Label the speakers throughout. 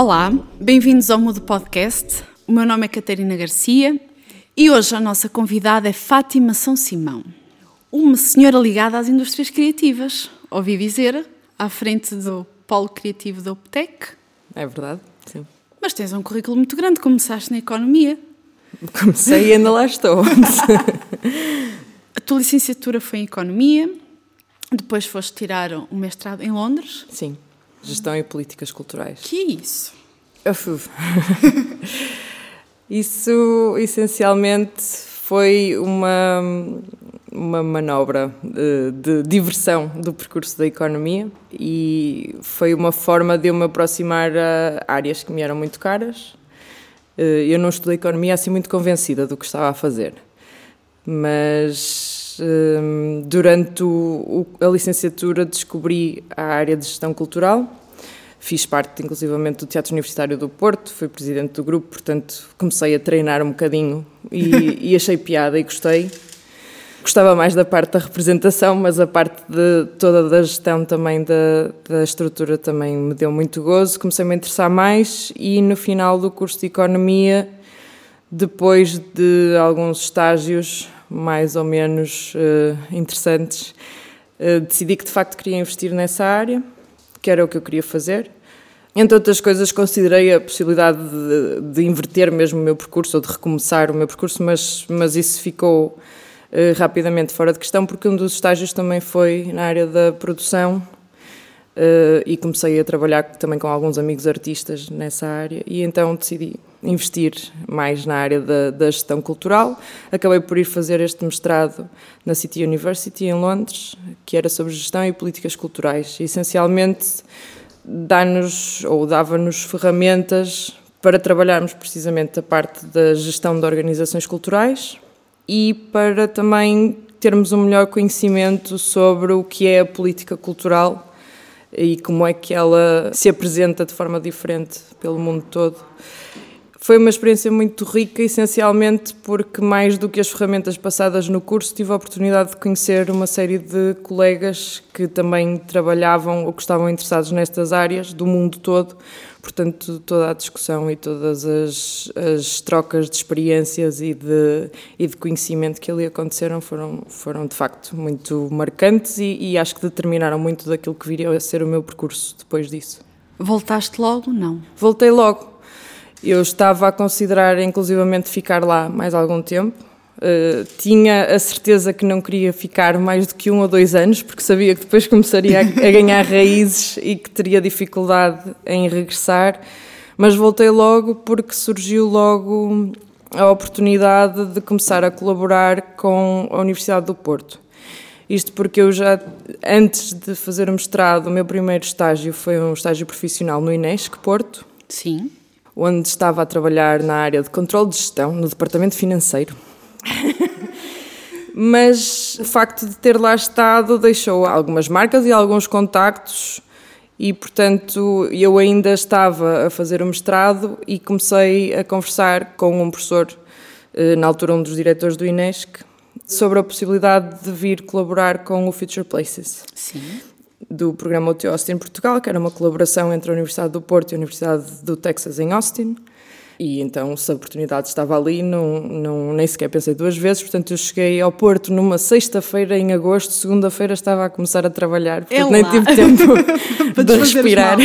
Speaker 1: Olá, bem-vindos ao Mudo Podcast. O meu nome é Catarina Garcia e hoje a nossa convidada é Fátima São Simão, uma senhora ligada às indústrias criativas, ouvi dizer, à frente do Polo Criativo da Optec.
Speaker 2: É verdade, sim.
Speaker 1: Mas tens um currículo muito grande, começaste na Economia.
Speaker 2: Comecei e ainda lá estou.
Speaker 1: a tua licenciatura foi em Economia, depois foste tirar um mestrado em Londres.
Speaker 2: Sim, Gestão e Políticas Culturais.
Speaker 1: Que isso?
Speaker 2: Isso, essencialmente, foi uma, uma manobra de, de, diversão do percurso da economia e foi uma forma de eu me aproximar a áreas que me eram muito caras. Eh, eu não estudei economia assim muito convencida do que estava a fazer, mas eh, durante o, a licenciatura descobri a área de gestão cultural Fiz parte, inclusivamente, do Teatro Universitário do Porto, fui presidente do grupo, portanto, comecei a treinar um bocadinho e, e achei piada e gostei. Gostava mais da parte da representação, mas a parte de toda da gestão também, da, da estrutura, também me deu muito gozo. Comecei -me a me interessar mais e no final do curso de Economia, depois de alguns estágios mais ou menos uh, interessantes, uh, decidi que de facto queria investir nessa área que era o que eu queria fazer. Entre outras coisas, considerei a possibilidade de, de inverter mesmo o meu percurso ou de recomeçar o meu percurso, mas, mas isso ficou uh, rapidamente fora de questão, porque um dos estágios também foi na área da produção e comecei a trabalhar também com alguns amigos artistas nessa área e então decidi investir mais na área da, da, gestão cultural. Acabei por ir fazer este mestrado na City University em Londres, que era sobre gestão e políticas culturais. E, essencialmente, dá-nos ou dava-nos ferramentas para trabalharmos precisamente a parte da gestão de organizações culturais e para também termos um melhor conhecimento sobre o que é a política cultural e como é que ela se apresenta de forma diferente pelo mundo todo. Foi uma experiência muito rica, essencialmente porque, mais do que as ferramentas passadas no curso, tive a oportunidade de conhecer uma série de colegas que também trabalhavam ou que estavam interessados nestas áreas do mundo todo. Portanto, toda a discussão e todas as, as trocas de experiências e de, e de conhecimento que ali aconteceram foram, foram de facto muito marcantes e, e acho que determinaram muito daquilo que viria a ser o meu percurso depois disso.
Speaker 1: Voltaste logo? Não.
Speaker 2: Voltei logo eu estava a considerar, inclusivamente, ficar lá mais algum tempo. Uh, tinha a certeza que não queria ficar mais do que um ou dois anos, porque sabia que depois começaria a, a ganhar raízes e que teria dificuldade em regressar. Mas voltei logo porque surgiu logo a oportunidade de começar a colaborar com a Universidade do Porto. Isto porque eu já, antes de fazer o mestrado, o meu primeiro estágio foi um estágio profissional no INESC Porto.
Speaker 1: Sim
Speaker 2: onde estava a trabalhar na área de controle de gestão, no departamento financeiro. Mas o facto de ter lá estado deixou algumas marcas e alguns contactos e, portanto, eu ainda estava a fazer o mestrado e comecei a conversar com um professor, eh, na altura um dos diretores do INESC, sobre a possibilidade de vir colaborar com o Future Places.
Speaker 1: Sim
Speaker 2: do programa UT Austin Portugal, que era uma colaboração entre a Universidade do Porto e a Universidade do Texas em Austin. E então, se a oportunidade estava ali, não, não, nem sequer pensei duas vezes. Portanto, eu cheguei ao Porto numa sexta-feira em agosto, segunda-feira estava a começar a trabalhar, portanto, é nem tive tempo de respirar.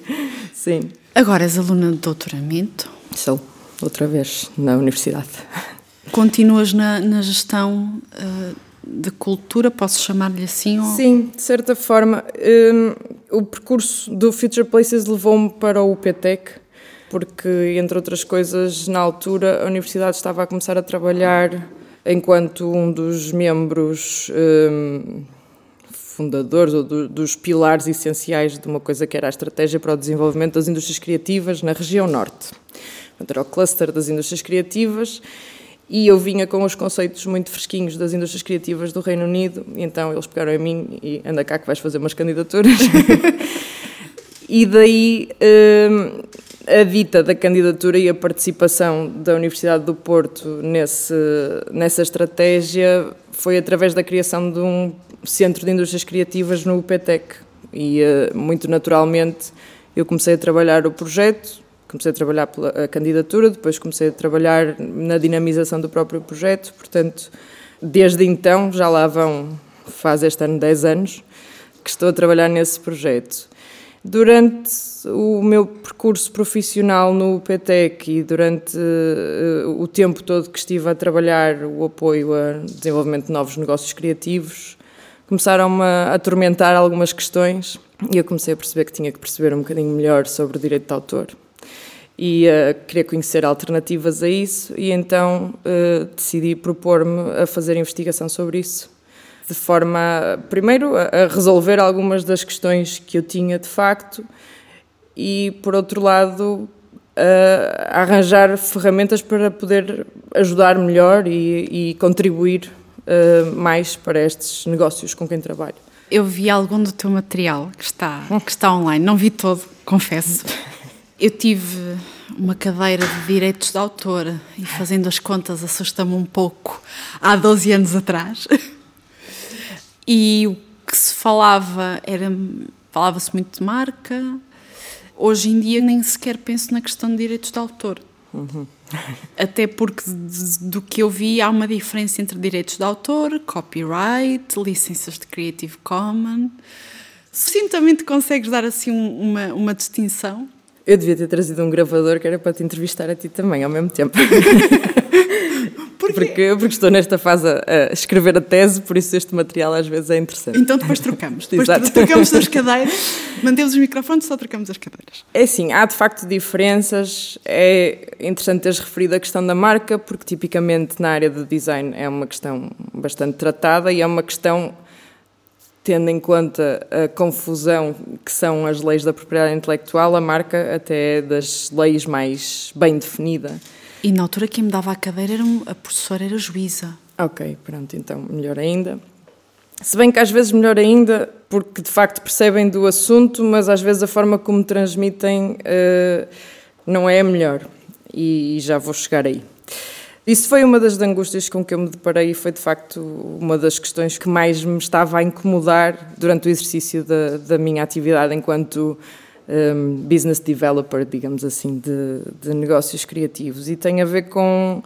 Speaker 2: Sim.
Speaker 1: Agora és aluna de doutoramento?
Speaker 2: Sou, outra vez, na universidade.
Speaker 1: Continuas na, na gestão uh, de cultura, posso chamar-lhe assim? Ou...
Speaker 2: Sim, de certa forma. Um, o percurso do Future Places levou-me para o UPTEC, porque, entre outras coisas, na altura a universidade estava a começar a trabalhar enquanto um dos membros um, fundadores ou do, dos pilares essenciais de uma coisa que era a estratégia para o desenvolvimento das indústrias criativas na região norte. Era o cluster das indústrias criativas e eu vinha com os conceitos muito fresquinhos das indústrias criativas do Reino Unido, então eles pegaram a mim e anda cá que vais fazer umas candidaturas. e daí hum, a dita da candidatura e a participação da Universidade do Porto nesse, nessa estratégia foi através da criação de um centro de indústrias criativas no UPTEC. E uh, muito naturalmente Eu comecei a trabalhar o projeto, comecei a trabalhar pela candidatura, depois comecei a trabalhar na dinamização do próprio projeto, portanto, desde então, já lá vão, faz este ano 10 anos, que estou a trabalhar nesse projeto. Durante o meu percurso profissional no PTEC e durante uh, o tempo todo que estive a trabalhar o apoio a desenvolvimento de novos negócios criativos, começaram-me a atormentar algumas questões e eu comecei a perceber que tinha que perceber um bocadinho melhor sobre o direito de autor e uh, queria conhecer alternativas a isso e então uh, decidi propor-me a fazer investigação sobre isso de forma primeiro a resolver algumas das questões que eu tinha de facto e por outro lado a arranjar ferramentas para poder ajudar melhor e, e contribuir uh, mais para estes negócios com quem trabalho.
Speaker 1: Eu vi algum do teu material que está, que está online, não vi todo, confesso. Eu tive uma cadeira de direitos de autor e fazendo as contas assusta-me um pouco há 12 anos atrás. E o que se falava era falava-se muito de marca. Hoje em dia nem sequer penso na questão de direitos de autor. Uhum. Até porque do que eu vi há uma diferença entre direitos de autor, copyright, licenças de Creative Commons. Sucintamente consegues dar assim uma, uma distinção?
Speaker 2: Eu devia ter trazido um gravador que era para te entrevistar a ti também ao mesmo tempo. Porque, porque estou nesta fase a escrever a tese, por isso este material às vezes é interessante.
Speaker 1: Então depois trocamos. Depois Exato. trocamos as cadeiras, mantemos os microfones, só trocamos as cadeiras.
Speaker 2: É sim, há de facto diferenças. É interessante teres referido a questão da marca, porque tipicamente na área do design é uma questão bastante tratada e é uma questão tendo em conta a confusão que são as leis da propriedade intelectual, a marca até é das leis mais bem definida.
Speaker 1: E na altura quem me dava a cadeira era a professora, era a juíza.
Speaker 2: Ok, pronto, então melhor ainda. Se bem que às vezes melhor ainda, porque de facto percebem do assunto, mas às vezes a forma como transmitem uh, não é a melhor. E, e já vou chegar aí. Isso foi uma das angústias com que eu me deparei e foi de facto uma das questões que mais me estava a incomodar durante o exercício da, da minha atividade enquanto um, business developer, digamos assim, de, de, negócios criativos. E tem a ver com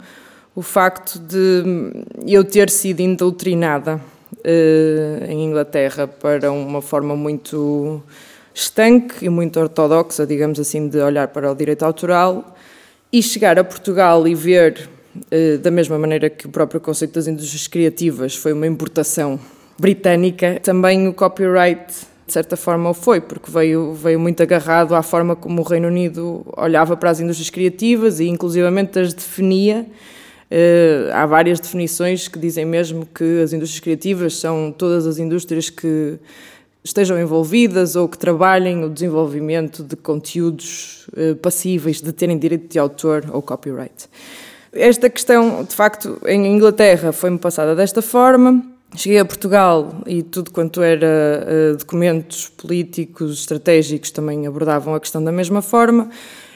Speaker 2: o facto de eu ter sido indoctrinada uh, em Inglaterra para uma forma muito estanque e muito ortodoxa, digamos assim, de olhar para o direito autoral e chegar a Portugal e ver da mesma maneira que o próprio conceito das indústrias criativas foi uma importação britânica, também o copyright de certa forma o foi, porque veio, veio muito agarrado à forma como o Reino Unido olhava para as indústrias criativas e inclusivamente as definia. Uh, há várias definições que dizem mesmo que as indústrias criativas são todas as indústrias que estejam envolvidas ou que trabalhem o desenvolvimento de conteúdos uh, passíveis de terem direito de autor ou copyright. Esta questão, de facto, em Inglaterra foi-me passada desta forma. Cheguei a Portugal e tudo quanto era uh, documentos políticos, estratégicos, também abordavam a questão da mesma forma.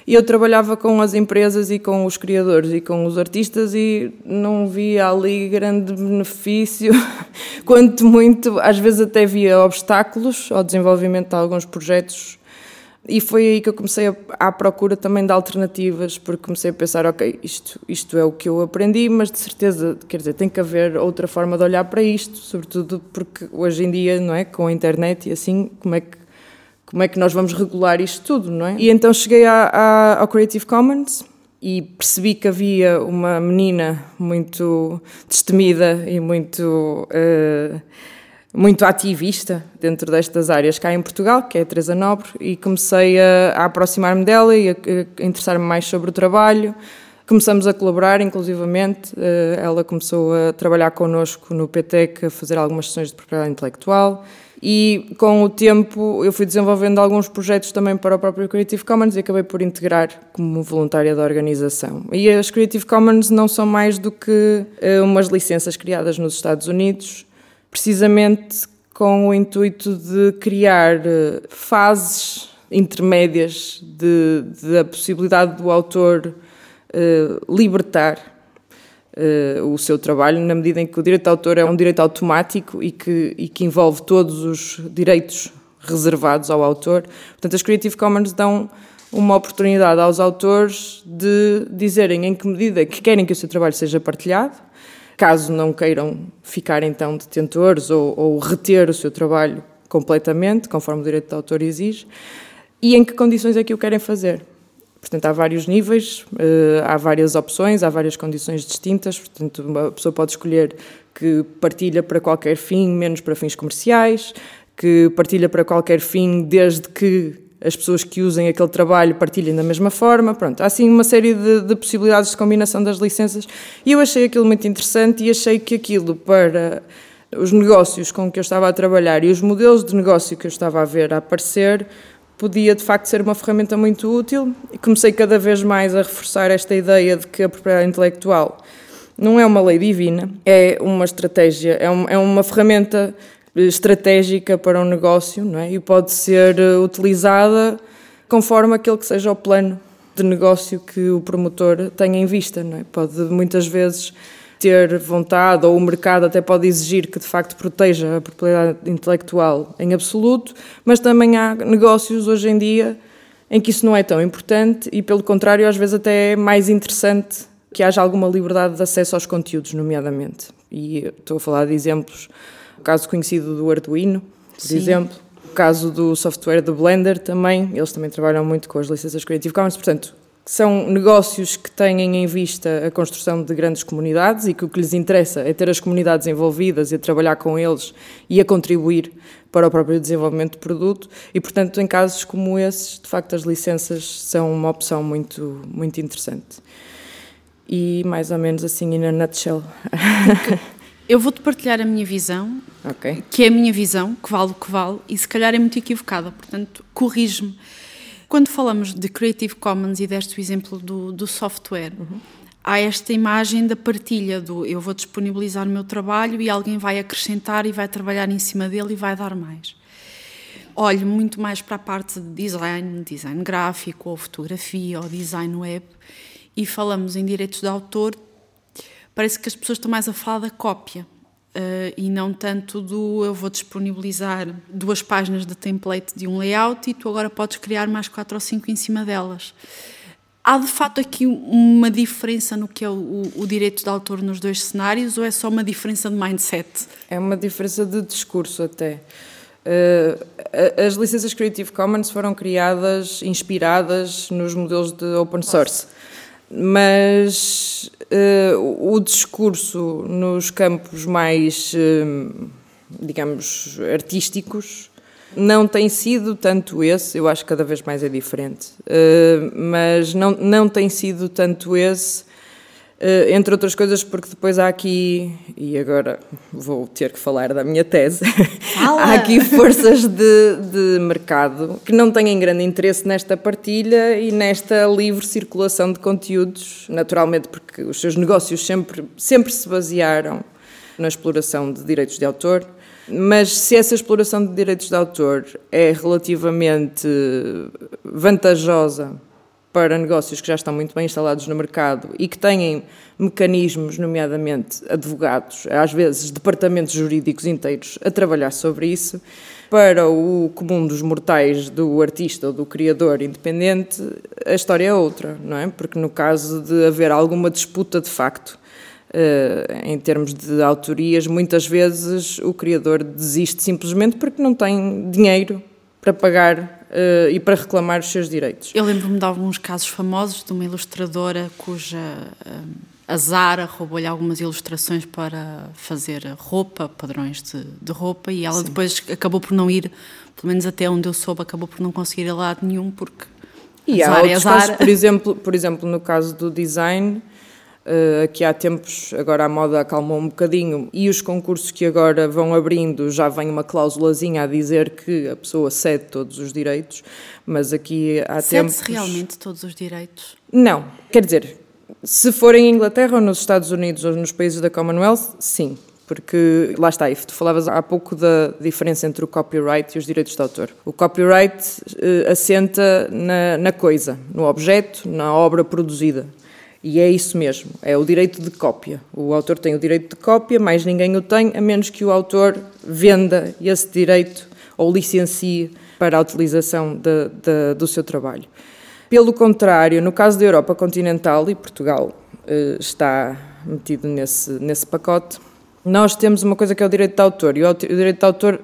Speaker 2: E eu trabalhava com as empresas e com os criadores e com os artistas e não via ali grande benefício, quanto muito, às vezes até via obstáculos ao desenvolvimento de alguns projetos e foi aí que eu comecei a, à procura também de alternativas, porque comecei a pensar, ok, isto, isto é o que eu aprendi, mas de certeza, quer dizer, tem que haver outra forma de olhar para isto, sobretudo porque hoje em dia, não é, com a internet e assim, como é que, como é que nós vamos regular isto tudo, não é? E então cheguei a, a, ao Creative Commons e percebi que havia uma menina muito destemida e muito... Uh, muito ativista dentro destas áreas cá em Portugal, que é a Teresa Nobre, e comecei a, a aproximar-me dela e a, a interessar-me mais sobre o trabalho. Começamos a colaborar, inclusivamente. Eh, ela começou a trabalhar connosco no PTEC, a fazer algumas sessões de propriedade intelectual. E com o tempo eu fui desenvolvendo alguns projetos também para o próprio Creative Commons e acabei por integrar como voluntária da organização. E as Creative Commons não são mais do que eh, umas licenças criadas nos Estados Unidos precisamente com o intuito de criar eh, fases intermédias de, de a possibilidade do autor uh, libertar uh, o seu trabalho, na medida em que o direito de autor é um direito automático e que, e que envolve todos os direitos reservados ao autor. Portanto, as Creative Commons dão uma oportunidade aos autores de dizerem em que medida que querem que o seu trabalho seja partilhado, caso não queiram ficar então detentores ou, ou reter o seu trabalho completamente, conforme o direito de autor exige, e em que condições é que o querem fazer. Portanto, há vários níveis, eh, há várias opções, há várias condições distintas. Portanto, uma pessoa pode escolher que partilha para qualquer fim, menos para fins comerciais, que partilha para qualquer fim, desde que as pessoas que usem aquele trabalho partilhem da mesma forma. Pronto, há assim uma série de, de, possibilidades de combinação das licenças e eu achei aquilo muito interessante e achei que aquilo para os negócios com que eu estava a trabalhar e os modelos de negócio que eu estava a ver a aparecer podia de facto ser uma ferramenta muito útil e comecei cada vez mais a reforçar esta ideia de que a propriedade intelectual não é uma lei divina, é uma estratégia, é, um, é uma ferramenta estratégica para um negócio não é? e pode ser eh, utilizada conforme aquele que seja o plano de negócio que o promotor tenha em vista. Não é? Pode muitas vezes ter vontade, ou o mercado até pode exigir que de facto proteja a propriedade intelectual em absoluto, mas também há negócios hoje em dia em que isso não é tão importante e, pelo contrário, às vezes até é mais interessante que haja alguma liberdade de acesso aos conteúdos, nomeadamente. E estou a falar de exemplos o caso conhecido do Arduino, por Sim. exemplo, o caso do software do Blender também, eles também trabalham muito com as licenças Creative Commons, portanto, são negócios que têm em vista a construção de grandes comunidades e que o que lhes interessa é ter as comunidades envolvidas e a trabalhar com eles e a contribuir para o próprio desenvolvimento do produto e, portanto, em casos como esses, de facto, as licenças são uma opção muito, muito interessante. E mais ou menos assim, in a nutshell.
Speaker 1: Eu vou-te partilhar a minha visão, okay. que é a minha visão, que vale o que vale, e se calhar é muito equivocada, portanto, corrige-me. Quando falamos de Creative Commons e deste o exemplo do, do software, uhum. há esta imagem da partilha do eu vou disponibilizar o meu trabalho e alguém vai acrescentar e vai trabalhar em cima dele e vai dar mais. Olho muito mais para a parte de design, design gráfico, ou fotografia, ou design web, e falamos em direitos de autor, parece que as pessoas estão mais a falar da cópia. Uh, e não tanto do eu vou disponibilizar duas páginas de template de um layout e tu agora podes criar mais quatro ou cinco em cima delas. Há de facto aqui uma diferença no que é o, o, direito de autor nos dois cenários ou é só uma diferença de mindset?
Speaker 2: É uma diferença de discurso até. Uh, as licenças Creative Commons foram criadas inspiradas nos modelos de open source mas uh, o discurso nos campos mais, uh, digamos, artísticos não tem sido tanto esse, eu acho que cada vez mais é diferente, uh, mas não, não tem sido tanto esse entre outras coisas, porque depois há aqui, e agora vou ter que falar da minha tese, há aqui forças de, de mercado que não têm grande interesse nesta partilha e nesta livre circulação de conteúdos, naturalmente, porque os seus negócios sempre, sempre se basearam na exploração de direitos de autor. Mas se essa exploração de direitos de autor é relativamente vantajosa para negócios que já estão muito bem instalados no mercado e que têm mecanismos, nomeadamente advogados, às vezes departamentos jurídicos inteiros, a trabalhar sobre isso. Para o comum dos mortais do artista ou do criador independente, a história é outra, não é? Porque no caso de haver alguma disputa de facto, Uh, em termos de autorias, muitas vezes o criador desiste simplesmente porque não tem dinheiro para pagar uh, e para reclamar os seus direitos.
Speaker 1: Eu lembro-me de alguns casos famosos de uma ilustradora cuja uh, a Zara roubou-lhe algumas ilustrações para fazer roupa, padrões de, de roupa, e ela Sim. depois acabou por não ir, pelo menos até onde eu soube, acabou por não conseguir ir a lado nenhum porque
Speaker 2: e há outros casos, por exemplo, por exemplo, no caso do design, Uh, que há tempos, agora a moda acalmou um bocadinho e os concursos que agora vão abrindo já vem uma cláusulazinha a dizer que a pessoa cede todos os direitos, mas aqui há
Speaker 1: Cede
Speaker 2: tempos...
Speaker 1: Cede-se realmente todos os direitos?
Speaker 2: Não, quer dizer, se for em Inglaterra ou nos Estados Unidos ou nos países da Commonwealth, sim, porque lá está, tu falavas há pouco da diferença entre o copyright e os direitos de autor. O copyright uh, assenta na, na coisa, no objeto, na obra produzida. E é isso mesmo, é o direito de cópia. O autor tem o direito de cópia, mais ninguém o tem, a menos que o autor venda esse direito ou licencie para a utilização de, de, do seu trabalho. Pelo contrário, no caso da Europa continental, e Portugal eh, está metido nesse, nesse pacote, nós temos uma coisa que é o direito de autor, e o direito de autor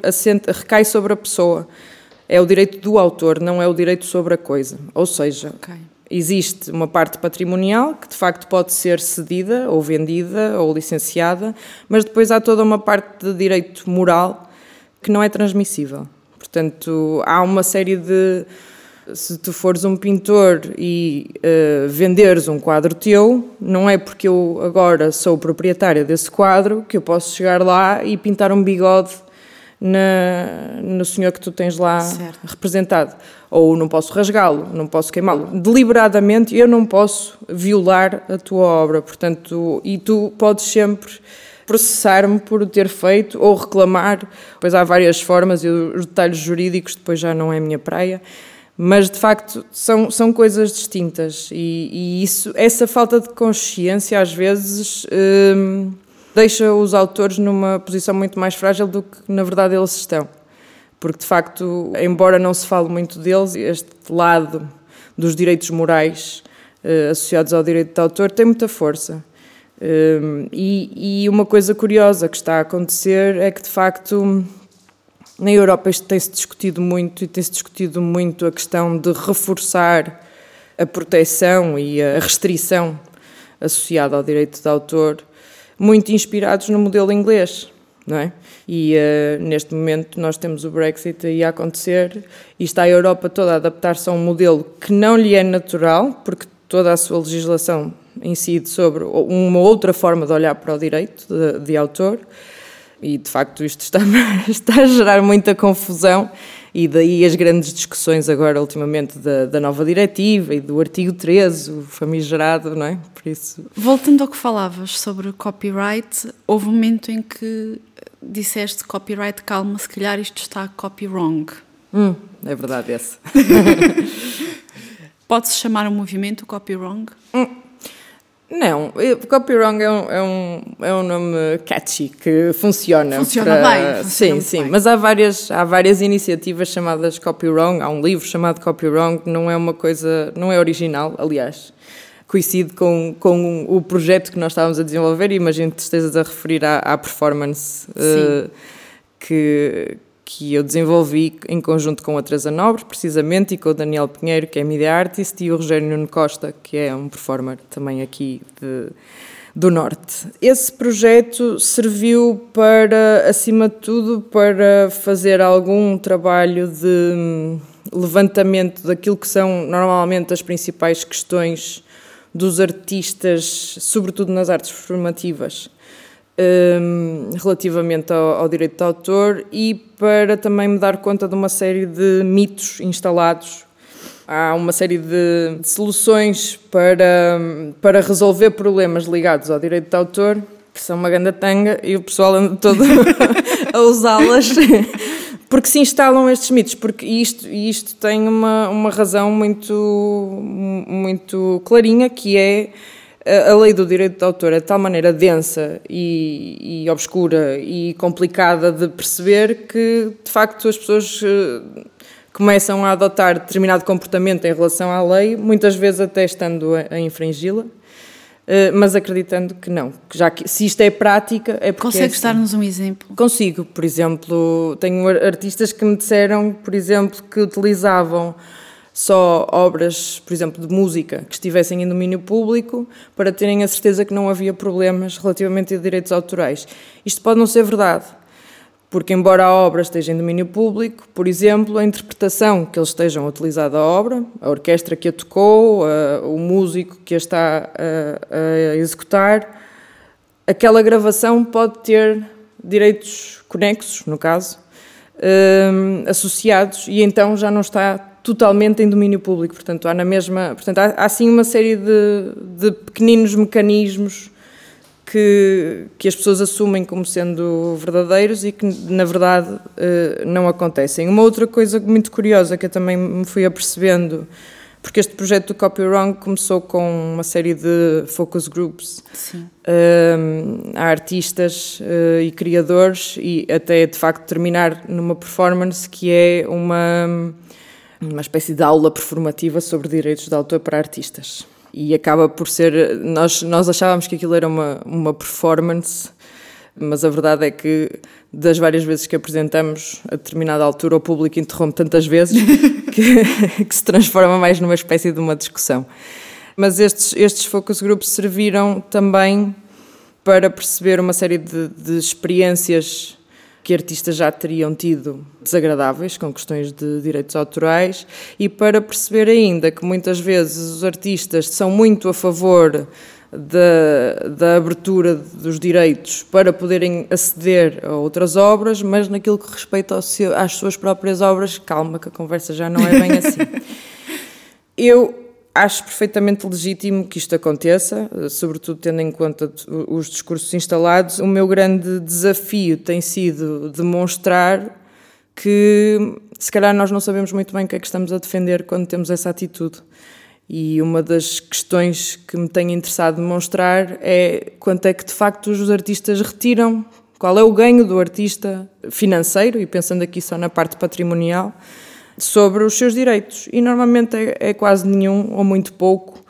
Speaker 2: recai sobre a pessoa. É o direito do autor, não é o direito sobre a coisa. Ou seja, okay. Existe uma parte patrimonial que de facto pode ser cedida, ou vendida, ou licenciada, mas depois há toda uma parte de direito moral que não é transmissível. Portanto, há uma série de. Se tu fores um pintor e uh, venderes um quadro teu, não é porque eu agora sou proprietária desse quadro que eu posso chegar lá e pintar um bigode na, no senhor que tu tens lá certo. representado. Ou não posso rasgá-lo, não posso queimá-lo. Deliberadamente eu não posso violar a tua obra. Portanto, e tu podes sempre processar-me por o ter feito ou reclamar. Pois há várias formas e os detalhes jurídicos depois já não é a minha praia. Mas de facto são, são coisas distintas e, e isso, essa falta de consciência às vezes hum, deixa os autores numa posição muito mais frágil do que na verdade eles estão. Porque de facto, embora não se fale muito deles, este lado dos direitos morais uh, associados ao direito de autor tem muita força. Um, e, e, uma coisa curiosa que está a acontecer é que, de facto, na Europa isto tem-se discutido muito e tem-se discutido muito a questão de reforçar a proteção e a restrição associada ao direito de autor, muito inspirados no modelo inglês. Não é? E uh, neste momento nós temos o Brexit aí a acontecer e está a Europa toda a adaptar-se a um modelo que não lhe é natural, porque toda a sua legislação incide sobre uma outra forma de olhar para o direito de, de autor e de facto isto está, está, a gerar muita confusão e daí as grandes discussões agora ultimamente da, da, nova diretiva e do artigo 13, o famigerado, não é?
Speaker 1: Por isso... Voltando ao que falavas sobre copyright, houve um momento em que disseste copyright, calma, se calhar isto está copy wrong.
Speaker 2: Hum, é verdade esse.
Speaker 1: Pode-se chamar um movimento copy wrong?
Speaker 2: Hum. Não, Copy Wrong é um, é um, é um nome catchy que funciona.
Speaker 1: Funciona para... bem.
Speaker 2: Funciona sim, sim. Bem. Mas há várias, há várias iniciativas chamadas Copy Wrong. Há um livro chamado Copy Wrong, não é uma coisa, não é original, aliás. Coincide com, com o projeto que nós estávamos a desenvolver e imagino que estejas a referir à, à performance uh, que, que eu desenvolvi em conjunto com a Teresa Nobre, precisamente, e com o Daniel Pinheiro, que é media artist, e o Rogério Nuno Costa, que é um performer também aqui de, do Norte. Esse projeto serviu para, acima de tudo, para fazer algum trabalho de hum, levantamento daquilo que são normalmente as principais questões dos artistas, sobretudo nas artes performativas um, relativamente ao, ao, direito de autor e para também me dar conta de uma série de mitos instalados. Há uma série de, soluções para, para resolver problemas ligados ao direito de autor que são uma grande tanga e o pessoal anda todo a usá-las porque se instalam estes mitos, porque isto, isto tem uma, uma razão muito, muito clarinha que é a lei do direito de autor é de tal maneira densa e, e obscura e complicada de perceber que, de facto, as pessoas eh, começam a adotar determinado comportamento em relação à lei, muitas vezes até estando a, a infringi-la, eh, mas acreditando que não. Que já que, se isto é prática, é porque.
Speaker 1: Consegues
Speaker 2: é
Speaker 1: assim. dar-nos um exemplo?
Speaker 2: Consigo. Por exemplo, tenho artistas que me disseram, por exemplo, que utilizavam só obras, por exemplo, de música que estivessem em domínio público para terem a certeza que não havia problemas relativamente a direitos autorais. Isto pode não ser verdade, porque embora a obra esteja em domínio público, por exemplo, a interpretação que eles estejam a utilizar da obra, a orquestra que a tocou, a, o músico que a está a, a executar, aquela gravação pode ter direitos conexos, no caso, um, associados, e então já não está totalmente em domínio público. Portanto, há na mesma, portanto, há, há sim uma série de, de pequeninos mecanismos que, que as pessoas assumem como sendo verdadeiros e que, na verdade, eh, não acontecem. Uma outra coisa muito curiosa que eu também me fui apercebendo, porque este projeto do Copy Wrong começou com uma série de focus groups uh, a artistas uh, e criadores e até de facto terminar numa performance que é uma, uma espécie de aula performativa sobre direitos de autor para artistas. E acaba por ser. Nós, nós achávamos que aquilo era uma, uma performance mas a verdade é que das várias vezes que apresentamos, a determinada altura o público interrompe tantas vezes que, que, se transforma mais numa espécie de uma discussão. Mas estes, estes focus groups serviram também para perceber uma série de, de experiências que artistas já teriam tido desagradáveis com questões de direitos autorais e para perceber ainda que muitas vezes os artistas são muito a favor da, da abertura dos direitos para poderem aceder a outras obras, mas naquilo que respeita seu, às suas próprias obras, calma, que a conversa já não é bem assim. Eu acho perfeitamente legítimo que isto aconteça, sobretudo tendo em conta os discursos instalados. O meu grande desafio tem sido demonstrar que, se calhar, nós não sabemos muito bem o que é que estamos a defender quando temos essa atitude. E uma das questões que me tem interessado demonstrar é quanto é que de facto os artistas retiram, qual é o ganho do artista financeiro, e pensando aqui só na parte patrimonial, sobre os seus direitos. E normalmente é, é quase nenhum, ou muito pouco,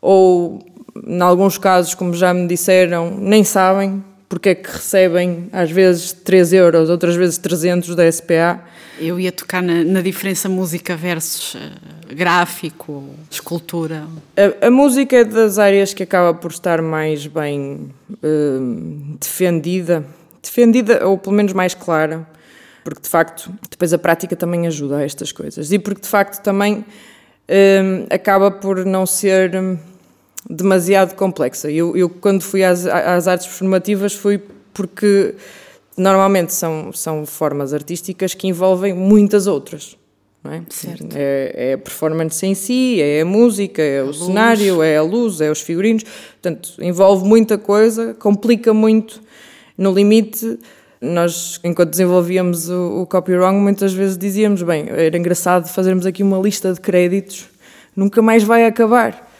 Speaker 2: ou em alguns casos, como já me disseram, nem sabem porque é que recebem às vezes 3 euros, outras vezes 300 da SPA.
Speaker 1: Eu ia tocar na, na diferença música versus uh, gráfico, escultura.
Speaker 2: A, a, música é das áreas que acaba por estar mais bem uh, defendida, defendida ou pelo menos mais clara, porque de facto depois a prática também ajuda a estas coisas e porque de facto também uh, acaba por não ser demasiado complexa. Eu, eu quando fui às, às artes performativas fui porque normalmente são, são formas artísticas que envolvem muitas outras. Não é?
Speaker 1: Certo.
Speaker 2: É, é a performance em si, é a música, é a o luz. cenário, é a luz, é os figurinos. Portanto, envolve muita coisa, complica muito. No limite, nós, enquanto desenvolvíamos o, o Copy Wrong, muitas vezes dizíamos: bem, era engraçado fazermos aqui uma lista de créditos, nunca mais vai acabar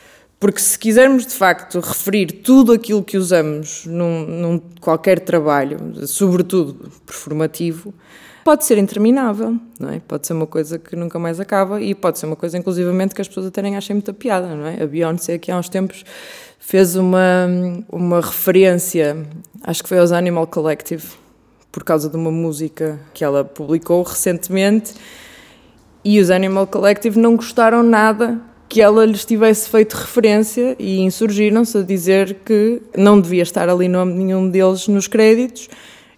Speaker 2: porque se quisermos de facto referir tudo aquilo que usamos num, num qualquer trabalho, sobretudo performativo, pode ser interminável, não é? Pode ser uma coisa que nunca mais acaba e pode ser uma coisa, inclusivamente, que as pessoas até nem achem muita piada, não é? A Beyoncé, aqui há uns tempos, fez uma, uma referência, acho que foi aos Animal Collective, por causa de uma música que ela publicou recentemente, e os Animal Collective não gostaram nada que ela lhes tivesse feito referência e insurgiram-se a dizer que não devia estar ali nome nenhum deles nos créditos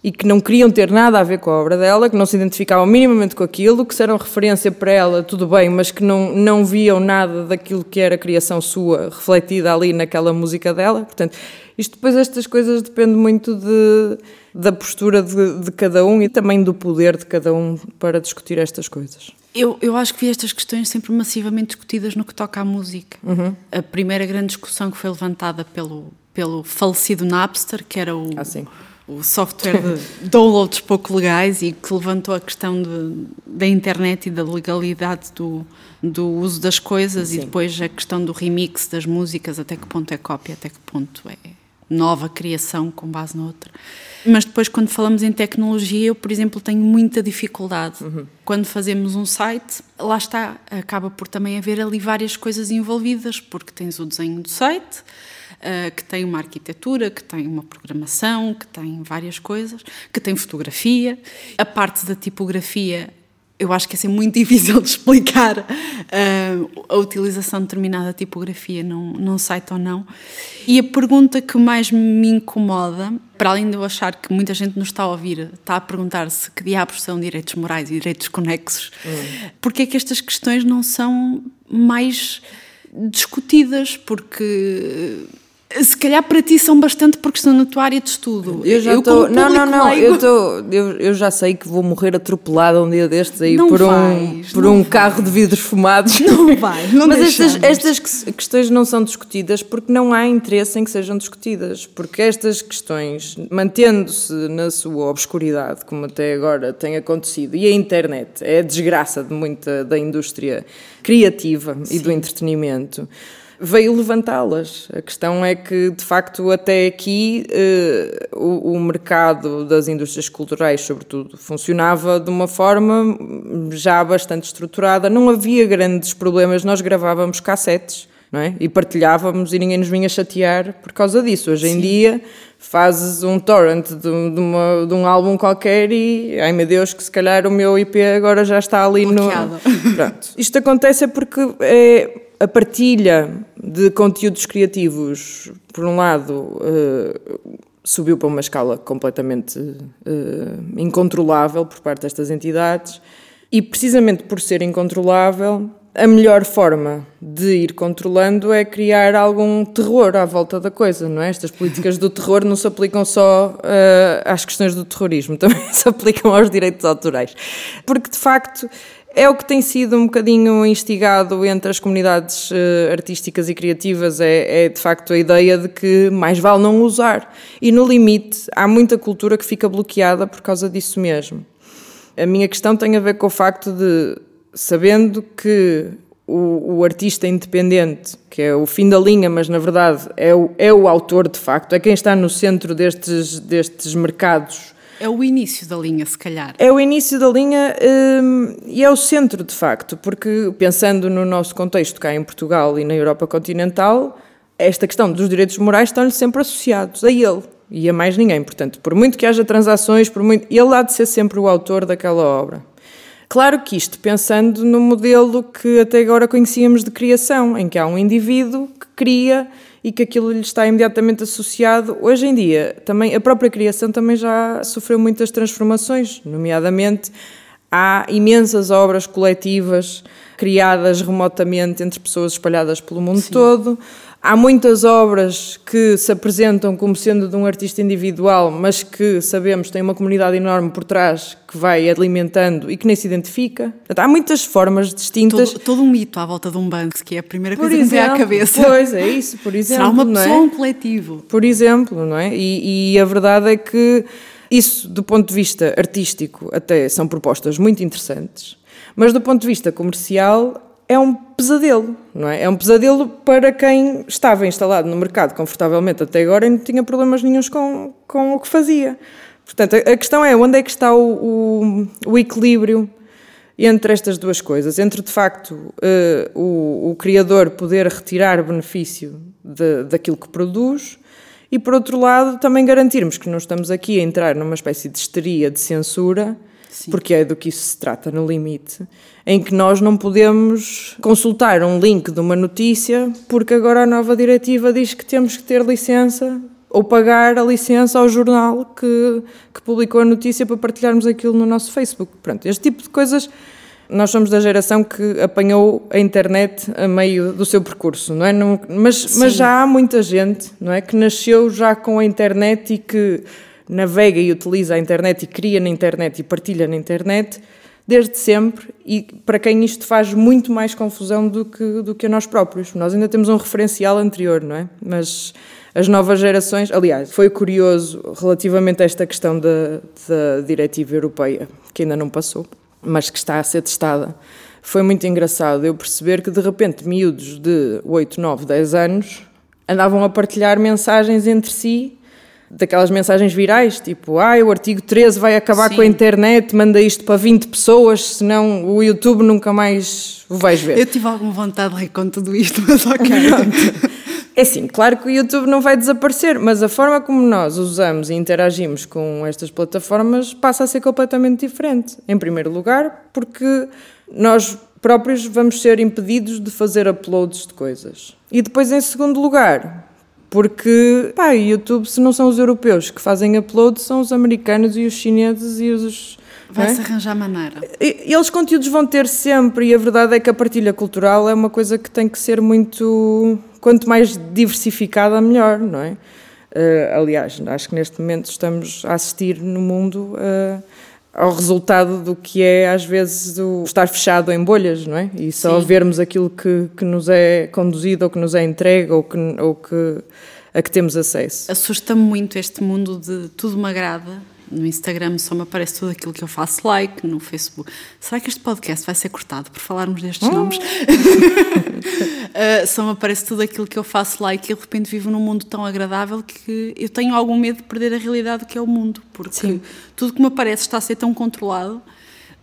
Speaker 2: e que não queriam ter nada a ver com a obra dela, que não se identificavam minimamente com aquilo, que se eram referência para ela, tudo bem, mas que não, não viam nada daquilo que era criação sua refletida ali naquela música dela. Portanto, isto depois, estas coisas depende muito de, da postura de, de cada um e também do poder de cada um para discutir estas coisas.
Speaker 1: Eu, eu acho que vi estas questões sempre massivamente discutidas no que toca à música.
Speaker 2: Uhum.
Speaker 1: A primeira grande discussão que foi levantada pelo, pelo falecido Napster, que era o,
Speaker 2: ah,
Speaker 1: o software de downloads pouco legais e que levantou a questão de, da internet e da legalidade do, do uso das coisas sim. e depois a questão do remix das músicas, até que ponto é cópia, até que ponto é nova criação com base noutra. Mas depois, quando falamos em tecnologia, eu, por exemplo, tenho muita dificuldade.
Speaker 2: Uhum.
Speaker 1: Quando fazemos um site, lá está, acaba por também haver ali várias coisas envolvidas, porque tens o desenho do site, uh, que tem uma arquitetura, que tem uma programação, que tem várias coisas, que tem fotografia. A parte da tipografia eu acho que é assim muito difícil de explicar uh, a utilização de determinada tipografia num, num site ou não. E a pergunta que mais me incomoda, para além de eu achar que muita gente nos está a ouvir, está a perguntar-se que diabos são direitos morais e direitos conexos,
Speaker 2: hum.
Speaker 1: porque é que estas questões não são mais discutidas? Porque se calhar para ti são bastante porque estão na tua área de estudo.
Speaker 2: Eu já estou. Não, não, não. Leigo... Eu, tô, eu, eu já sei que vou morrer atropelada um dia destes aí não por vais, um, por um carro de vidros fumados.
Speaker 1: Não vai, não
Speaker 2: Mas estas, estas questões não são discutidas porque não há interesse em que sejam discutidas. Porque estas questões, mantendo-se na sua obscuridade, como até agora tem acontecido, e a internet é a desgraça de muita da indústria criativa Sim. e do entretenimento veio levantá-las. A questão é que, de facto, até aqui eh, o, o, mercado das indústrias culturais, sobretudo, funcionava de uma forma já bastante estruturada. Não havia grandes problemas. Nós gravávamos cassetes. Não é? E partilhávamos e ninguém nos vinha chatear por causa disso. Hoje Sim. em dia fazes um torrent de, de, uma, de, um álbum qualquer e, ai meu Deus, que se calhar o meu IP agora já está ali
Speaker 1: Bloqueado.
Speaker 2: no. Pronto. Isto acontece é porque é, a partilha de conteúdos criativos, por um lado, uh, subiu para uma escala completamente uh, incontrolável por parte destas entidades, e precisamente por ser incontrolável, a melhor forma de ir controlando é criar algum terror à volta da coisa, não é? Estas políticas do terror não se aplicam só uh, às questões do terrorismo, também se aplicam aos direitos autorais. Porque, de facto, é o que tem sido um bocadinho instigado entre as comunidades uh, artísticas e criativas, é, é, de facto a ideia de que mais vale não usar. E no limite, há muita cultura que fica bloqueada por causa disso mesmo. A minha questão tem a ver com o facto de, sabendo que o, o, artista independente, que é o fim da linha, mas na verdade é o, é o autor de facto, é quem está no centro destes, destes mercados
Speaker 1: é o início da linha, se calhar.
Speaker 2: É o início da linha hum, e é o centro, de facto, porque pensando no nosso contexto cá em Portugal e na Europa continental, esta questão dos direitos morais estão-lhe sempre associados a ele e a mais ninguém. Portanto, por muito que haja transações, por muito, ele há de ser sempre o autor daquela obra. Claro que isto pensando no modelo que até agora conhecíamos de criação, em que há um indivíduo que cria e que aquilo lhe está imediatamente associado. Hoje em dia, também a própria criação também já sofreu muitas transformações, nomeadamente há imensas obras coletivas criadas remotamente entre pessoas espalhadas pelo mundo Sim. todo. Há muitas obras que se apresentam como sendo de um artista individual, mas que sabemos têm uma comunidade enorme por trás que vai alimentando e que nem se identifica. Há muitas formas distintas.
Speaker 1: Todo, todo, um mito à volta de um banco, que é a primeira coisa exemplo, que me vem à cabeça.
Speaker 2: Pois, é isso, por exemplo.
Speaker 1: Será uma pessoa ou é? um coletivo?
Speaker 2: Por exemplo, não é? E, e a verdade é que isso, do ponto de vista artístico, até são propostas muito interessantes, mas do ponto de vista comercial, é um pesadelo, não é? É um pesadelo para quem estava instalado no mercado confortavelmente até agora e não tinha problemas nenhums com, com o que fazia. Portanto, a questão é onde é que está o, o, o equilíbrio entre estas duas coisas, entre de facto uh, o, o, criador poder retirar benefício de, daquilo que produz e, por outro lado, também garantirmos que não estamos aqui a entrar numa espécie de histeria de censura Sim. porque é do que isso se trata no limite, em que nós não podemos consultar um link de uma notícia porque agora a nova diretiva diz que temos que ter licença ou pagar a licença ao jornal que, que publicou a notícia para partilharmos aquilo no nosso Facebook. Pronto, este tipo de coisas. Nós somos da geração que apanhou a internet a meio do seu percurso, não é? Não, mas, mas já há muita gente, não é, que nasceu já com a internet e que navega e utiliza a internet e cria na internet e partilha na internet desde sempre e para quem isto faz muito mais confusão do que, do que a nós próprios. Nós ainda temos um referencial anterior, não é? Mas as novas gerações. Aliás, foi curioso relativamente a esta questão da, da diretiva europeia, que ainda não passou, mas que está a ser testada. Foi muito engraçado eu perceber que de repente miúdos de 8, 9, 10 anos andavam a partilhar mensagens entre si daquelas mensagens virais, tipo, ah, o artigo 13 vai acabar Sim. com a internet, manda isto para 20 pessoas, senão o YouTube nunca mais o vais ver.
Speaker 1: Eu tive alguma vontade de rir com tudo isto, mas ok.
Speaker 2: é assim, claro que o YouTube não vai desaparecer, mas a forma como nós usamos e interagimos com estas plataformas passa a ser completamente diferente. Em primeiro lugar, porque nós próprios vamos ser impedidos de fazer uploads de coisas. E depois, em segundo lugar, porque, pá, YouTube, se não são os europeus que fazem upload, são os americanos e os chineses e os.
Speaker 1: Vai-se é? arranjar maneira.
Speaker 2: E, eles conteúdos vão ter sempre, e a verdade é que a partilha cultural é uma coisa que tem que ser muito quanto mais diversificada, melhor, não é? Uh, aliás, acho que neste momento estamos a assistir no mundo uh, ao resultado do que é, às vezes, o estar fechado em bolhas, não é? E só Sim. vermos aquilo que, que nos é conduzido ou que nos é entregue ou que, ou que a que temos acesso.
Speaker 1: Assusta-me muito este mundo de tudo me agrada no Instagram só me aparece tudo aquilo que eu faço like, no Facebook. Será que este podcast vai ser cortado por falarmos destes hum. nomes? uh, só me aparece tudo aquilo que eu faço like e de repente vivo num mundo tão agradável que eu tenho algum medo de perder a realidade do que é o mundo, porque Sim. tudo que me aparece está a ser tão controlado.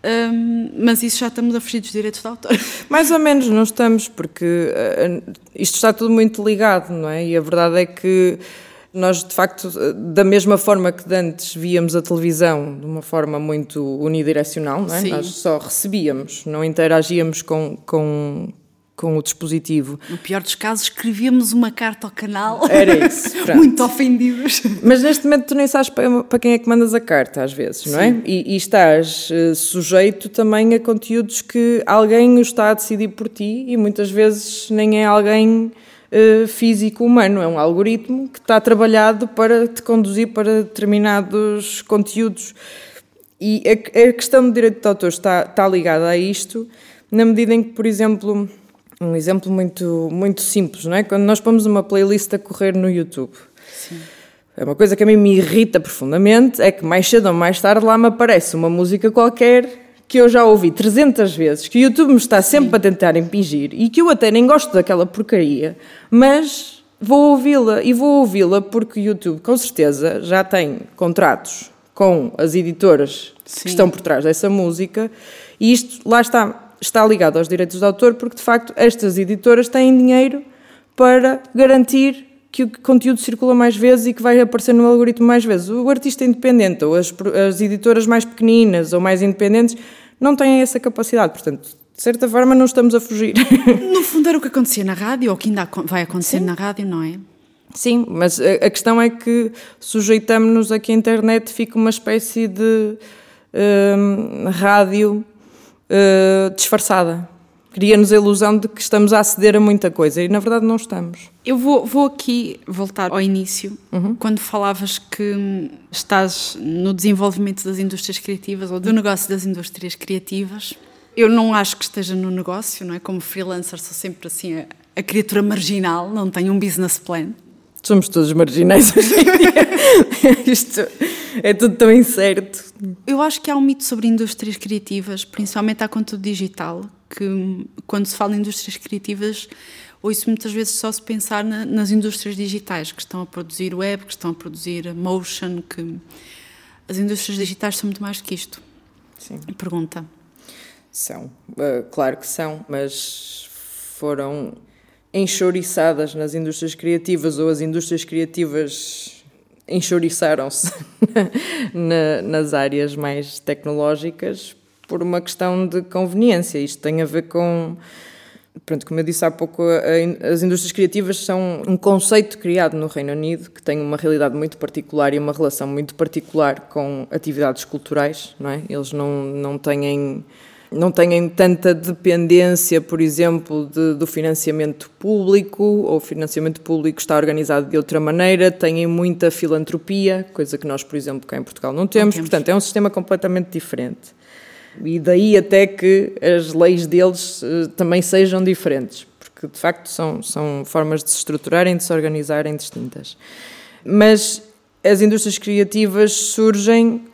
Speaker 1: Um, mas isso já estamos a fugir dos direitos de autor.
Speaker 2: Mais ou menos, não estamos, porque uh, isto está tudo muito ligado, não é? E a verdade é que nós, de facto, da mesma forma que antes víamos a televisão de uma forma muito unidirecional, não é? nós só recebíamos, não interagíamos com, com, com o dispositivo.
Speaker 1: No pior dos casos, escrevíamos uma carta ao canal.
Speaker 2: Era isso.
Speaker 1: muito ofendidos.
Speaker 2: Mas neste momento tu nem sabes para quem é que mandas a carta, às vezes, não é? E, e estás uh, sujeito também a conteúdos que alguém está a decidir por ti e muitas vezes nem é alguém uh, físico humano, é um algoritmo que está trabalhado para te conduzir para determinados conteúdos. E a, a questão do direito de autor está, está ligada a isto, na medida em que, por exemplo, um exemplo muito, muito simples, não é? Quando nós pomos uma playlist a correr no YouTube. Sim. É uma coisa que a mim me irrita profundamente, é que mais cedo ou mais tarde lá me aparece uma música qualquer que eu já ouvi 300 vezes, que o YouTube me está sempre Sim. a tentar impingir e que eu até nem gosto daquela porcaria, mas vou ouvi-la e vou ouvi-la porque o YouTube com certeza já tem contratos com as editoras Sim. que estão por trás dessa música e isto lá está, está ligado aos direitos de autor porque de facto estas editoras têm dinheiro para garantir que o conteúdo circula mais vezes e que vai aparecer no algoritmo mais vezes. O artista independente ou as, as editoras mais pequeninas ou mais independentes não têm essa capacidade. Portanto, de certa forma, não estamos a fugir.
Speaker 1: No fundo, era o que acontecia na rádio, ou que ainda vai acontecer Sim. na rádio, não é?
Speaker 2: Sim, mas a, questão é que sujeitamos-nos a que a internet fique uma espécie de uh, rádio uh, disfarçada cria-nos a ilusão de que estamos a aceder a muita coisa e na verdade não estamos.
Speaker 1: Eu vou, vou aqui voltar ao início, uhum. quando falavas que estás no desenvolvimento das indústrias criativas ou do negócio das indústrias criativas. Eu não acho que esteja no negócio, não é? Como freelancer sou sempre assim a, a criatura marginal, não tenho um business plan.
Speaker 2: Somos todos marginais hoje em dia. Isto é tudo tão incerto.
Speaker 1: Eu acho que há um mito sobre indústrias criativas, principalmente a conteúdo digital, que quando se fala em indústrias criativas, ouço muitas vezes só se pensar na, nas indústrias digitais que estão a produzir web, que estão a produzir motion, que as indústrias digitais são muito mais que isto. Sim. Pergunta.
Speaker 2: São, uh, claro que são, mas foram enxoriçadas nas indústrias criativas ou as indústrias criativas enxoriçaram-se na, nas áreas mais tecnológicas por uma questão de conveniência. Isto tem a ver com. Pronto, como eu disse há pouco, as indústrias criativas são um conceito criado no Reino Unido que tem uma realidade muito particular e uma relação muito particular com atividades culturais, não é? Eles não, não têm não têm tanta dependência, por exemplo, de, do financiamento público, ou o financiamento público está organizado de outra maneira, têm muita filantropia, coisa que nós, por exemplo, cá em Portugal não temos, não temos. portanto é um sistema completamente diferente. E daí até que as leis deles uh, também sejam diferentes, porque de facto são, são formas de se estruturarem, de se organizarem distintas. Mas as indústrias criativas surgem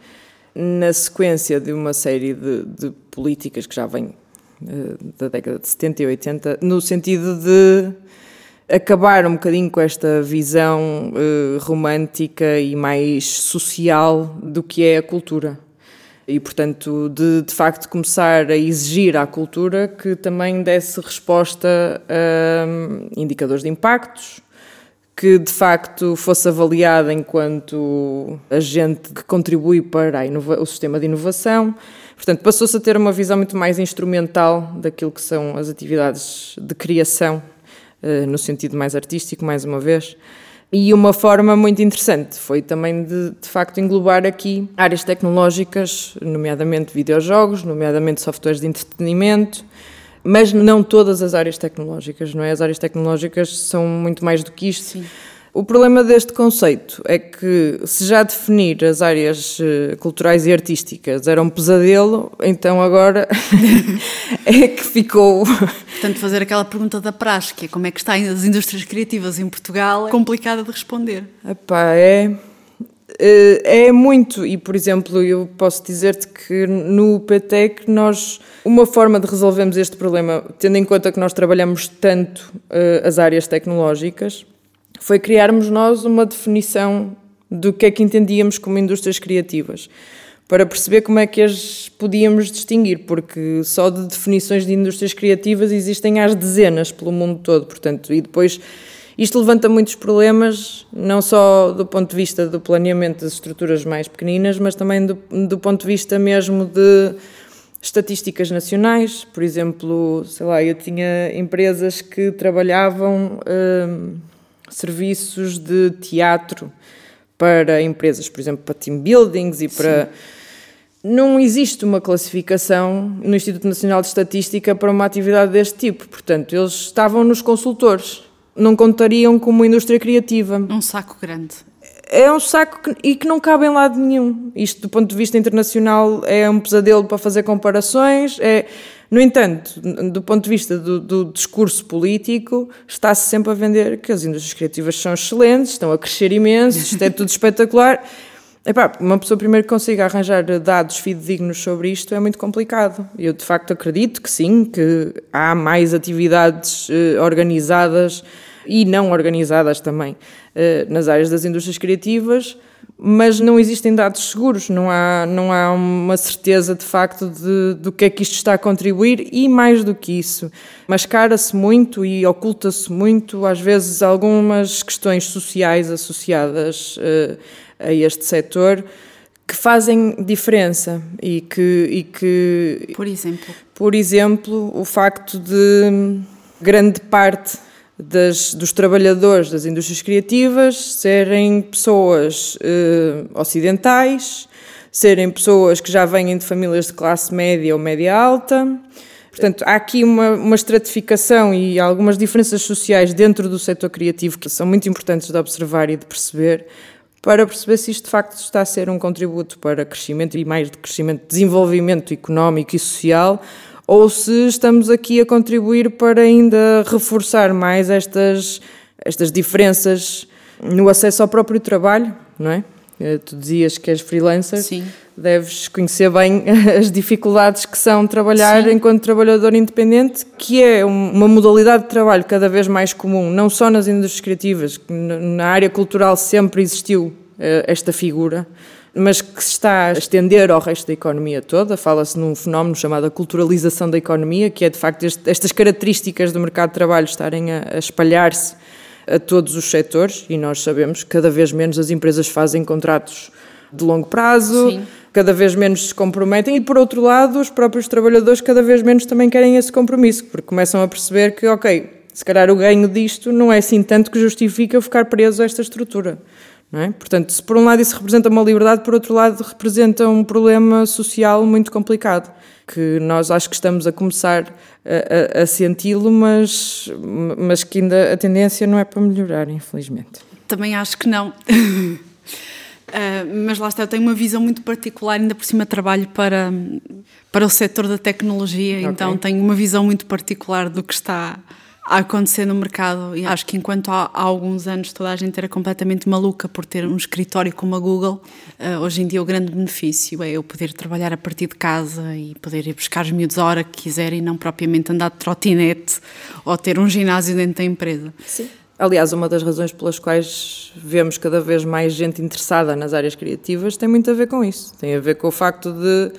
Speaker 2: na sequência de uma série de, de políticas que já vêm uh, da década de 70 e 80, no sentido de acabar um bocadinho com esta visão uh, romântica e mais social do que é a cultura e, portanto, de, de facto começar a exigir à cultura que também desse resposta a um, indicadores de impactos, que de facto fosse avaliada enquanto agente que contribui para o sistema de inovação. Portanto, passou-se a ter uma visão muito mais instrumental daquilo que são as atividades de criação, uh, no sentido mais artístico, mais uma vez. E uma forma muito interessante foi também de, de facto englobar aqui áreas tecnológicas, nomeadamente videojogos, nomeadamente softwares de entretenimento, mas não todas as áreas tecnológicas, não é? As áreas tecnológicas são muito mais do que isto.
Speaker 1: Sim.
Speaker 2: O problema deste conceito é que, se já definir as áreas eh, culturais e artísticas era um pesadelo, então agora é que ficou.
Speaker 1: Portanto, fazer aquela pergunta da praxe, que é como é que estão as indústrias criativas em Portugal, é complicada de responder.
Speaker 2: Epá, é. Eh, é muito, e por exemplo, eu posso dizer-te que no PTEC nós, uma forma de resolvermos este problema, tendo em conta que nós trabalhamos tanto uh, as áreas tecnológicas, foi criarmos nós uma definição do que é que entendíamos como indústrias criativas, para perceber como é que as podíamos distinguir, porque só de definições de indústrias criativas existem às dezenas pelo mundo todo, portanto, e depois isto levanta muitos problemas, não só do ponto de vista do planeamento das estruturas mais pequeninas, mas também do, do ponto de vista mesmo de estatísticas nacionais, por exemplo, sei lá, eu tinha empresas que trabalhavam hum, serviços de teatro para empresas, por exemplo, para team buildings e para. Sim. Não existe uma classificação no Instituto Nacional de Estatística para uma atividade deste tipo. Portanto, eles estavam nos consultores. Não contariam como indústria criativa.
Speaker 1: Um saco grande.
Speaker 2: É um saco que, e que não cabe em lado nenhum. Isto, do ponto de vista internacional, é um pesadelo para fazer comparações. É, no entanto, do ponto de vista do, do discurso político, está-se sempre a vender que as indústrias criativas são excelentes, estão a crescer imenso, isto é tudo espetacular. Epá, uma pessoa primeiro que consiga arranjar dados fidedignos sobre isto é muito complicado. Eu de facto acredito que sim, que há mais atividades eh, organizadas e não organizadas também eh, nas áreas das indústrias criativas, mas não existem dados seguros, não há, não há uma certeza de facto de, do que é que isto está a contribuir e mais do que isso, mascara-se muito e oculta-se muito, às vezes, algumas questões sociais associadas uh, a este setor que fazem diferença e que, e que.
Speaker 1: Por exemplo?
Speaker 2: Por exemplo, o facto de grande parte das, dos trabalhadores das indústrias criativas serem pessoas eh, ocidentais, serem pessoas que já vêm de famílias de classe média ou média alta. Portanto, há aqui uma, uma estratificação e algumas diferenças sociais dentro do setor criativo que são muito importantes de observar e de perceber, para perceber se isto de facto está a ser um contributo para crescimento e mais de crescimento, desenvolvimento económico e social, ou se estamos aqui a contribuir para ainda reforçar mais estas, estas diferenças no acesso ao próprio trabalho, não é? Eh, tu dizias que és freelancer,
Speaker 1: Sim.
Speaker 2: deves conhecer bem as dificuldades que são trabalhar Sim. enquanto trabalhador independente, que é uma modalidade de trabalho cada vez mais comum, não só nas indústrias criativas, na área cultural sempre existiu eh, esta figura mas que se está a estender ao resto da economia toda. Fala-se num fenómeno chamado culturalização da economia, que é de facto este, estas características do mercado de trabalho estarem a, a espalhar-se a todos os setores, e nós sabemos que cada vez menos as empresas fazem contratos de longo prazo, Sim. cada vez menos se comprometem, e por outro lado, os próprios trabalhadores cada vez menos também querem esse compromisso, porque começam a perceber que, ok, se calhar o ganho disto não é assim tanto que justifica ficar preso a esta estrutura. É? Portanto, se por um lado isso representa uma liberdade, por outro lado representa um problema social muito complicado, que nós acho que estamos a começar a, a, a senti-lo, mas, mas que ainda a tendência não é para melhorar, infelizmente.
Speaker 1: Também acho que não. uh, mas lá está, eu tenho uma visão muito particular, ainda por cima trabalho para, para o setor da tecnologia, okay. então tenho uma visão muito particular do que está a acontecer no mercado. E acho que enquanto há, há, alguns anos toda a gente era completamente maluca por ter um escritório como a Google, uh, hoje em dia o grande benefício é eu poder trabalhar a partir de casa e poder ir buscar os miúdos a hora que quiser e não propriamente andar de trotinete ou ter um ginásio dentro da empresa.
Speaker 2: Sim. Aliás, uma das razões pelas quais vemos cada vez mais gente interessada nas áreas criativas tem muito a ver com isso. Tem a ver com o facto de,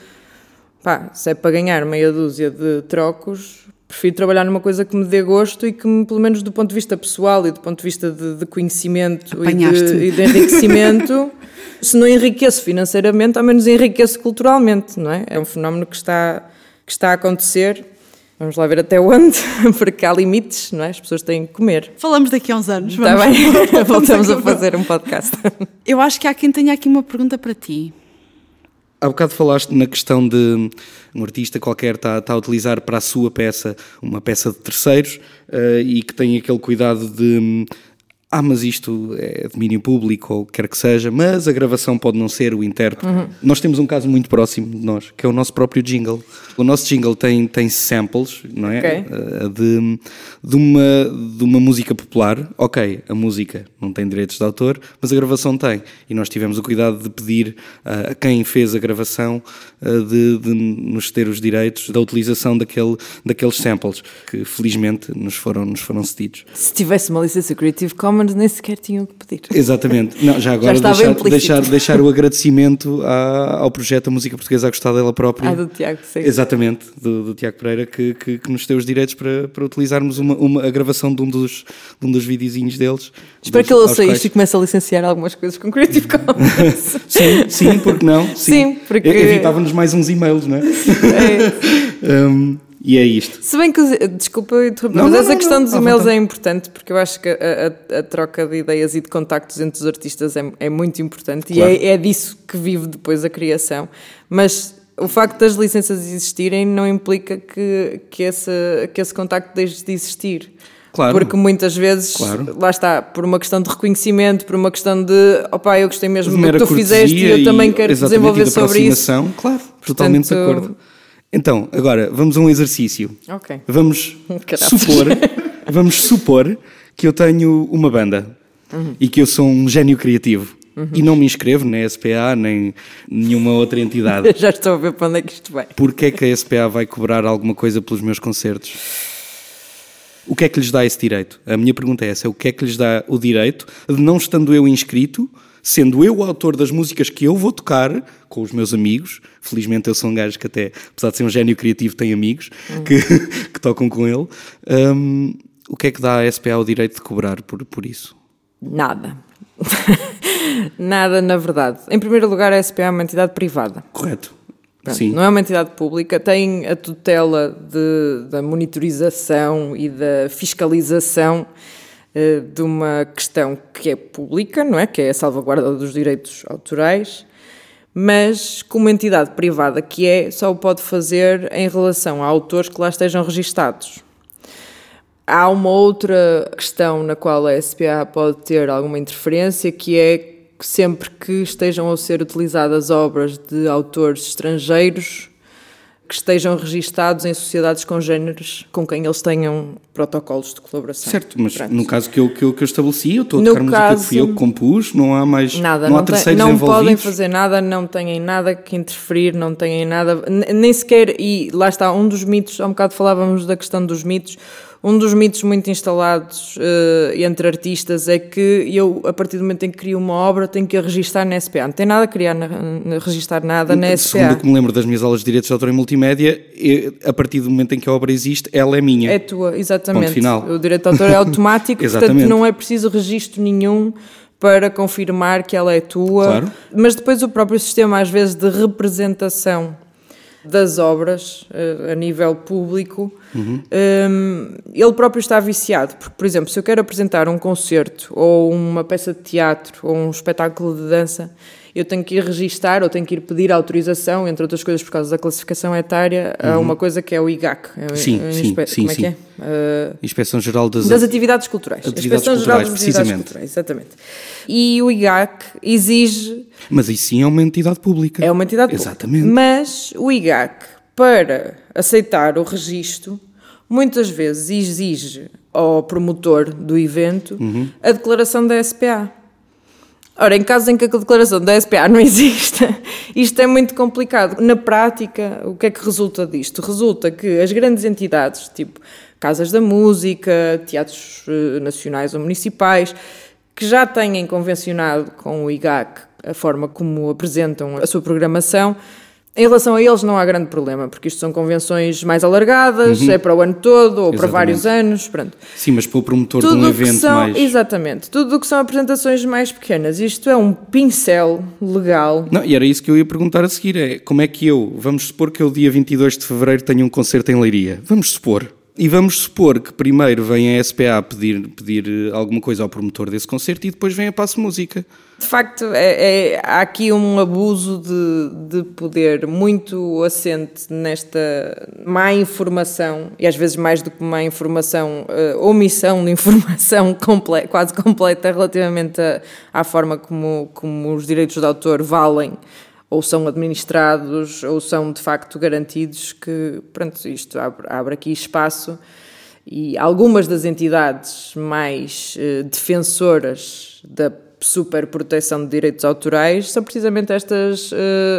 Speaker 2: pá, se é para ganhar meia dúzia de trocos, prefiro trabalhar numa coisa que me dê gosto e que, me, pelo menos do ponto de vista pessoal e do ponto de vista de, de conhecimento e de, e de, enriquecimento, se não enriqueço financeiramente, ao menos enriqueço culturalmente, não é? É um fenómeno que está, que está a acontecer. Vamos lá ver até onde, porque há limites, não é? As pessoas têm que comer.
Speaker 1: Falamos daqui a uns anos.
Speaker 2: Está bem, voltamos a fazer um podcast.
Speaker 1: Eu acho que há quem tenha aqui uma pergunta para ti.
Speaker 3: Há bocado falaste na questão de um artista qualquer está, está a utilizar para a sua peça uma peça de terceiros uh, e que tem aquele cuidado de ah, mas isto é domínio público ou quer que seja, mas a gravação pode não ser o intérprete. Uhum. Nós temos um caso muito próximo de nós, que é o nosso próprio jingle. O nosso jingle tem, tem samples, não é? Okay. Uh, de, de, uma, de uma música popular. Ok, a música não tem direitos de autor, mas a gravação tem. E nós tivemos o cuidado de pedir uh, a quem fez a gravação uh, de, de, nos ter os direitos da utilização daquele, daqueles samples, que felizmente nos foram, nos foram cedidos.
Speaker 2: Se tivesse uma licença Creative Commons, Nem sequer tinham que pedir.
Speaker 3: Exatamente. Não, já agora já deixar, deixar, deixar, o agradecimento à, ao projeto A Música Portuguesa a gostar dela própria.
Speaker 2: Ah, do Tiago, sim.
Speaker 3: Exatamente, do, do Tiago Pereira, que, que, que, nos deu os direitos para, para utilizarmos uma, uma, a gravação de um dos, de um dos videozinhos deles.
Speaker 2: Espero que ele ouça isto e comece a licenciar algumas coisas com Creative Commons.
Speaker 3: sim, sim, porque não? Sim,
Speaker 2: sim porque...
Speaker 3: Evitava-nos mais uns e-mails, não é? é. um, E é isto.
Speaker 2: Se bem que, desculpa interromper, mas não, essa não, questão dos e-mails é importante porque eu acho que a, a, a, troca de ideias e de contactos entre os artistas é, é muito importante claro. e é, é disso que vive depois a criação. Mas o facto das licenças existirem não implica que, que, esse, que esse contacto deixe de existir. Claro. Porque muitas vezes, claro. lá está, por uma questão de reconhecimento, por uma questão de opá, eu gostei mesmo do que tu fizeste e eu também quero desenvolver sobre isso.
Speaker 3: Claro, Portanto, totalmente de acordo. Então, agora, vamos a um exercício.
Speaker 2: Ok.
Speaker 3: Vamos supor, vamos supor que eu tenho uma banda uhum. e que eu sou um gênio criativo. Uhum. E não me inscrevo na SPA nem nenhuma outra entidade.
Speaker 2: Já estou a ver para onde é que isto vai.
Speaker 3: Porquê é que a SPA vai cobrar alguma coisa pelos meus concertos? O que é que lhes dá esse direito? A minha pergunta é essa: o que é que lhes dá o direito de, não estando eu inscrito, sendo eu o autor das músicas que eu vou tocar com os meus amigos. Felizmente eu sou um gajo que até, apesar de ser um gênio criativo, tem amigos uhum. que, que, tocam com ele. Um, o que é que dá à SPA o direito de cobrar por, por isso?
Speaker 2: Nada. Nada, na verdade. Em primeiro lugar, a SPA é uma entidade privada.
Speaker 3: Correto.
Speaker 2: Pronto, Sim. Não é uma entidade pública, tem a tutela de, da monitorização e da fiscalização de uma questão que é pública, não é? Que é a salvaguarda dos direitos autorais, mas como entidade privada que é, só o pode fazer em relação a autores que lá estejam registados. Há uma outra questão na qual a SPA pode ter alguma interferência, que é sempre que estejam a ser utilizadas obras de autores estrangeiros, que estejam registados em sociedades congêneres com quem eles tenham protocolos de colaboração.
Speaker 3: Certo, mas Pronto. no caso que eu, que eu, que eu estabeleci, eu estou a tocar música que fui eu que compus, não há mais
Speaker 2: nada,
Speaker 3: não,
Speaker 2: não
Speaker 3: há terceiros
Speaker 2: Não
Speaker 3: envolvidos.
Speaker 2: podem fazer nada, não têm nada que interferir, não têm nada, nem sequer, e lá está, um dos mitos, há um bocado falávamos da questão dos mitos, um dos mitos muito instalados uh, entre artistas é que eu, a partir do momento em que crio uma obra, tenho que a registar na SPA. Não tem nada a criar, na, na, registrar nada na SPA.
Speaker 3: Segundo o que me lembro das minhas aulas de Direitos de Autor em Multimédia, eu, a partir do momento em que a obra existe, ela é minha.
Speaker 2: É tua, exatamente. Ponto final. O direito de autor é automático, portanto não é preciso registro nenhum para confirmar que ela é tua. Claro. Mas depois o próprio sistema, às vezes, de representação das obras uh, a nível público, uhum. um, ele próprio está viciado. Porque, por exemplo, se eu quero apresentar um concerto ou uma peça de teatro ou um espetáculo de dança, eu tenho que ir registar ou tenho que ir pedir autorização, entre outras coisas por causa da classificação etária, uhum. a uma coisa que é o IGAC.
Speaker 3: É sim, sim, sim, como é
Speaker 2: que é?
Speaker 3: Uh, Inspeção Geral das,
Speaker 2: das Atividades Culturais.
Speaker 3: Atividades Inspeção Geral das Atividades Culturais,
Speaker 2: exatamente. E o IGAC exige...
Speaker 3: Mas isso sim é uma entidade pública.
Speaker 2: É uma entidade pública.
Speaker 3: Exatamente.
Speaker 2: Mas o IGAC, para aceitar o registro, muitas vezes exige ao promotor do evento uhum. a declaração da SPA. Ora, em casos em que a declaração da SPA não existe, isto é muito complicado. Na prática, o que é que resulta disto? Resulta que as grandes entidades, tipo casas da música, teatros eh, nacionais ou municipais, que já têm convencionado com o IGAC a forma como apresentam a sua programação, em relação a eles não há grande problema, porque isto são convenções mais alargadas, uhum. é para o ano todo ou Exatamente. para vários anos, pronto.
Speaker 3: Sim, mas para o promotor tudo de um evento
Speaker 2: são,
Speaker 3: mais...
Speaker 2: Exatamente, tudo o que são apresentações mais pequenas, isto é um pincel legal.
Speaker 3: Não, e era isso que eu ia perguntar a seguir, é como é que eu, vamos supor que eu dia 22 de Fevereiro tenho um concerto em Leiria, vamos supor, E vamos supor que primeiro vem a SPA pedir, pedir alguma coisa ao promotor desse concerto e depois vem a Passo Música.
Speaker 2: De facto, é, é, há aqui um abuso de, de poder muito assente nesta má informação, e às vezes mais do que má informação, uh, omissão de informação comple quase completa relativamente a, à forma como, como os direitos de autor valem ou são administrados ou são de facto garantidos, que pronto, isto abre, abre aqui espaço. E algumas das entidades mais uh, defensoras da super proteção de direitos autorais são precisamente estas, uh,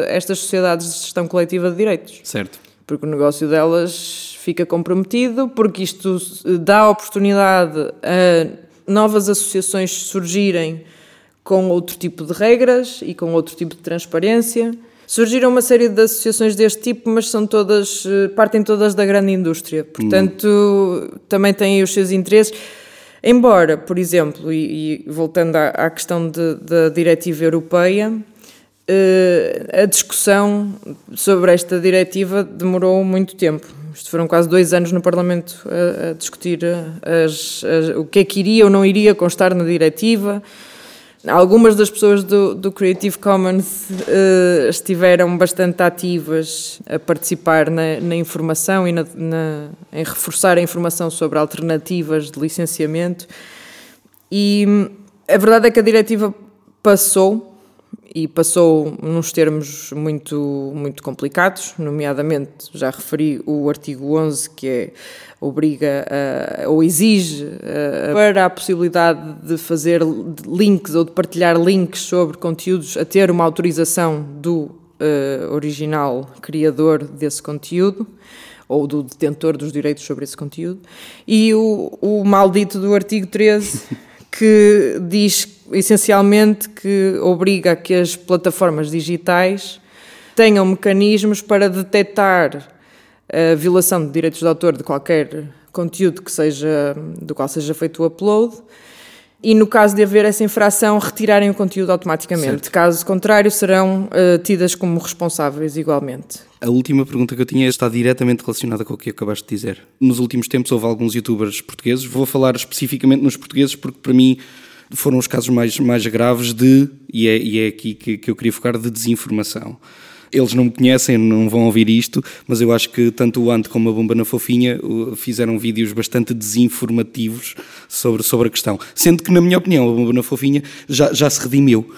Speaker 2: estas sociedades de gestão coletiva de direitos.
Speaker 3: Certo.
Speaker 2: Porque o negócio delas fica comprometido, porque isto dá oportunidade a novas associações surgirem com outro tipo de regras e com outro tipo de transparência. Surgiram uma série de associações deste tipo, mas são todas, eh, partem todas da grande indústria. Portanto, hum. também têm os seus interesses. Embora, por exemplo, e, e voltando à, à questão de, da diretiva europeia, eh, a discussão sobre esta diretiva demorou muito tempo. Isto foram quase dois anos no Parlamento a, a discutir as, as, o que é que iria ou não iria constar na diretiva Algumas das pessoas do, do Creative Commons uh, estiveram bastante ativas a participar na, na informação e na, na, em reforçar a informação sobre alternativas de licenciamento. E a verdade é que a diretiva passou e passou nos termos muito, muito complicados, nomeadamente, já referi o artigo 11, que é, obriga a, ou exige a, para a possibilidade de fazer links ou de partilhar links sobre conteúdos a ter uma autorização do uh, original criador desse conteúdo ou do detentor dos direitos sobre esse conteúdo, e o, o maldito do artigo 13 que diz essencialmente que obriga a que as plataformas digitais tenham mecanismos para detectar a violação de direitos de autor de qualquer conteúdo que seja, do qual seja feito o upload e, no caso de haver essa infração, retirarem o conteúdo automaticamente. Certo. Caso contrário, serão uh, tidas como responsáveis igualmente.
Speaker 3: A última pergunta que eu tinha está diretamente relacionada com o que acabaste de dizer. Nos últimos tempos houve alguns youtubers portugueses, vou falar especificamente nos portugueses porque para mim foram os casos mais, mais graves de, e é, e é aqui que, que eu queria focar, de desinformação. Eles não me conhecem, não vão ouvir isto, mas eu acho que tanto o Ante como a Bomba na Fofinha fizeram vídeos bastante desinformativos sobre, sobre a questão. Sendo que, na minha opinião, a Bomba na Fofinha já, já se redimiu.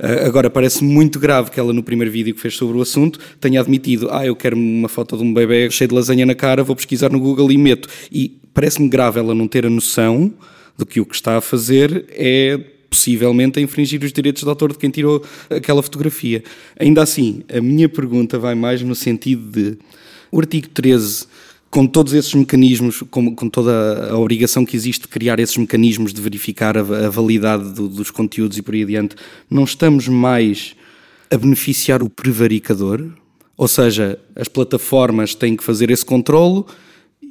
Speaker 3: Uh, agora, parece muito grave que ela, no primeiro vídeo que fez sobre o assunto, tenha admitido: Ah, eu quero uma foto de um bebê cheio de lasanha na cara, vou pesquisar no Google e meto. E parece-me grave ela não ter a noção de que o que está a fazer é possivelmente a infringir os direitos de autor de quem tirou aquela fotografia. Ainda assim, a minha pergunta vai mais no sentido de o artigo 13 com todos esses mecanismos, com, com, toda a obrigação que existe de criar esses mecanismos de verificar a, a validade do, dos conteúdos e por aí adiante, não estamos mais a beneficiar o prevaricador? Ou seja, as plataformas têm que fazer esse controlo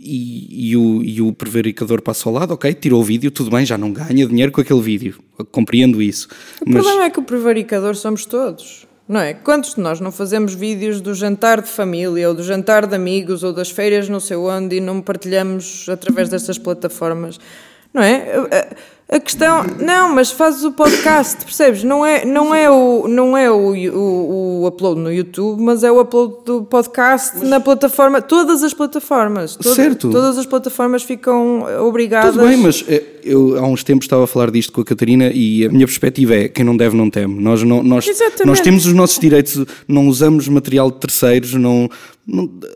Speaker 3: e, e, o, e o prevaricador passa ao lado, ok, tirou o vídeo, tudo bem, já não ganha dinheiro com aquele vídeo, compreendo isso.
Speaker 2: O mas... problema é que o prevaricador somos todos, não é? Quantos de nós não fazemos vídeos do jantar de família, ou do jantar de amigos, ou das feiras não sei onde, e não partilhamos através destas plataformas, não é? A questão, não, mas fazes o podcast, percebes? Não é, não é, o, não é o, o, o upload no YouTube, mas é o upload do podcast mas... na plataforma, todas as plataformas. Todo, certo. Todas as plataformas ficam obrigadas.
Speaker 3: Tudo bem, mas eh, eu há uns tempos estava a falar disto com a Catarina e a minha perspectiva é quem não deve não teme. Nós, não, nós, nós temos os nossos direitos, não usamos material de terceiros, não,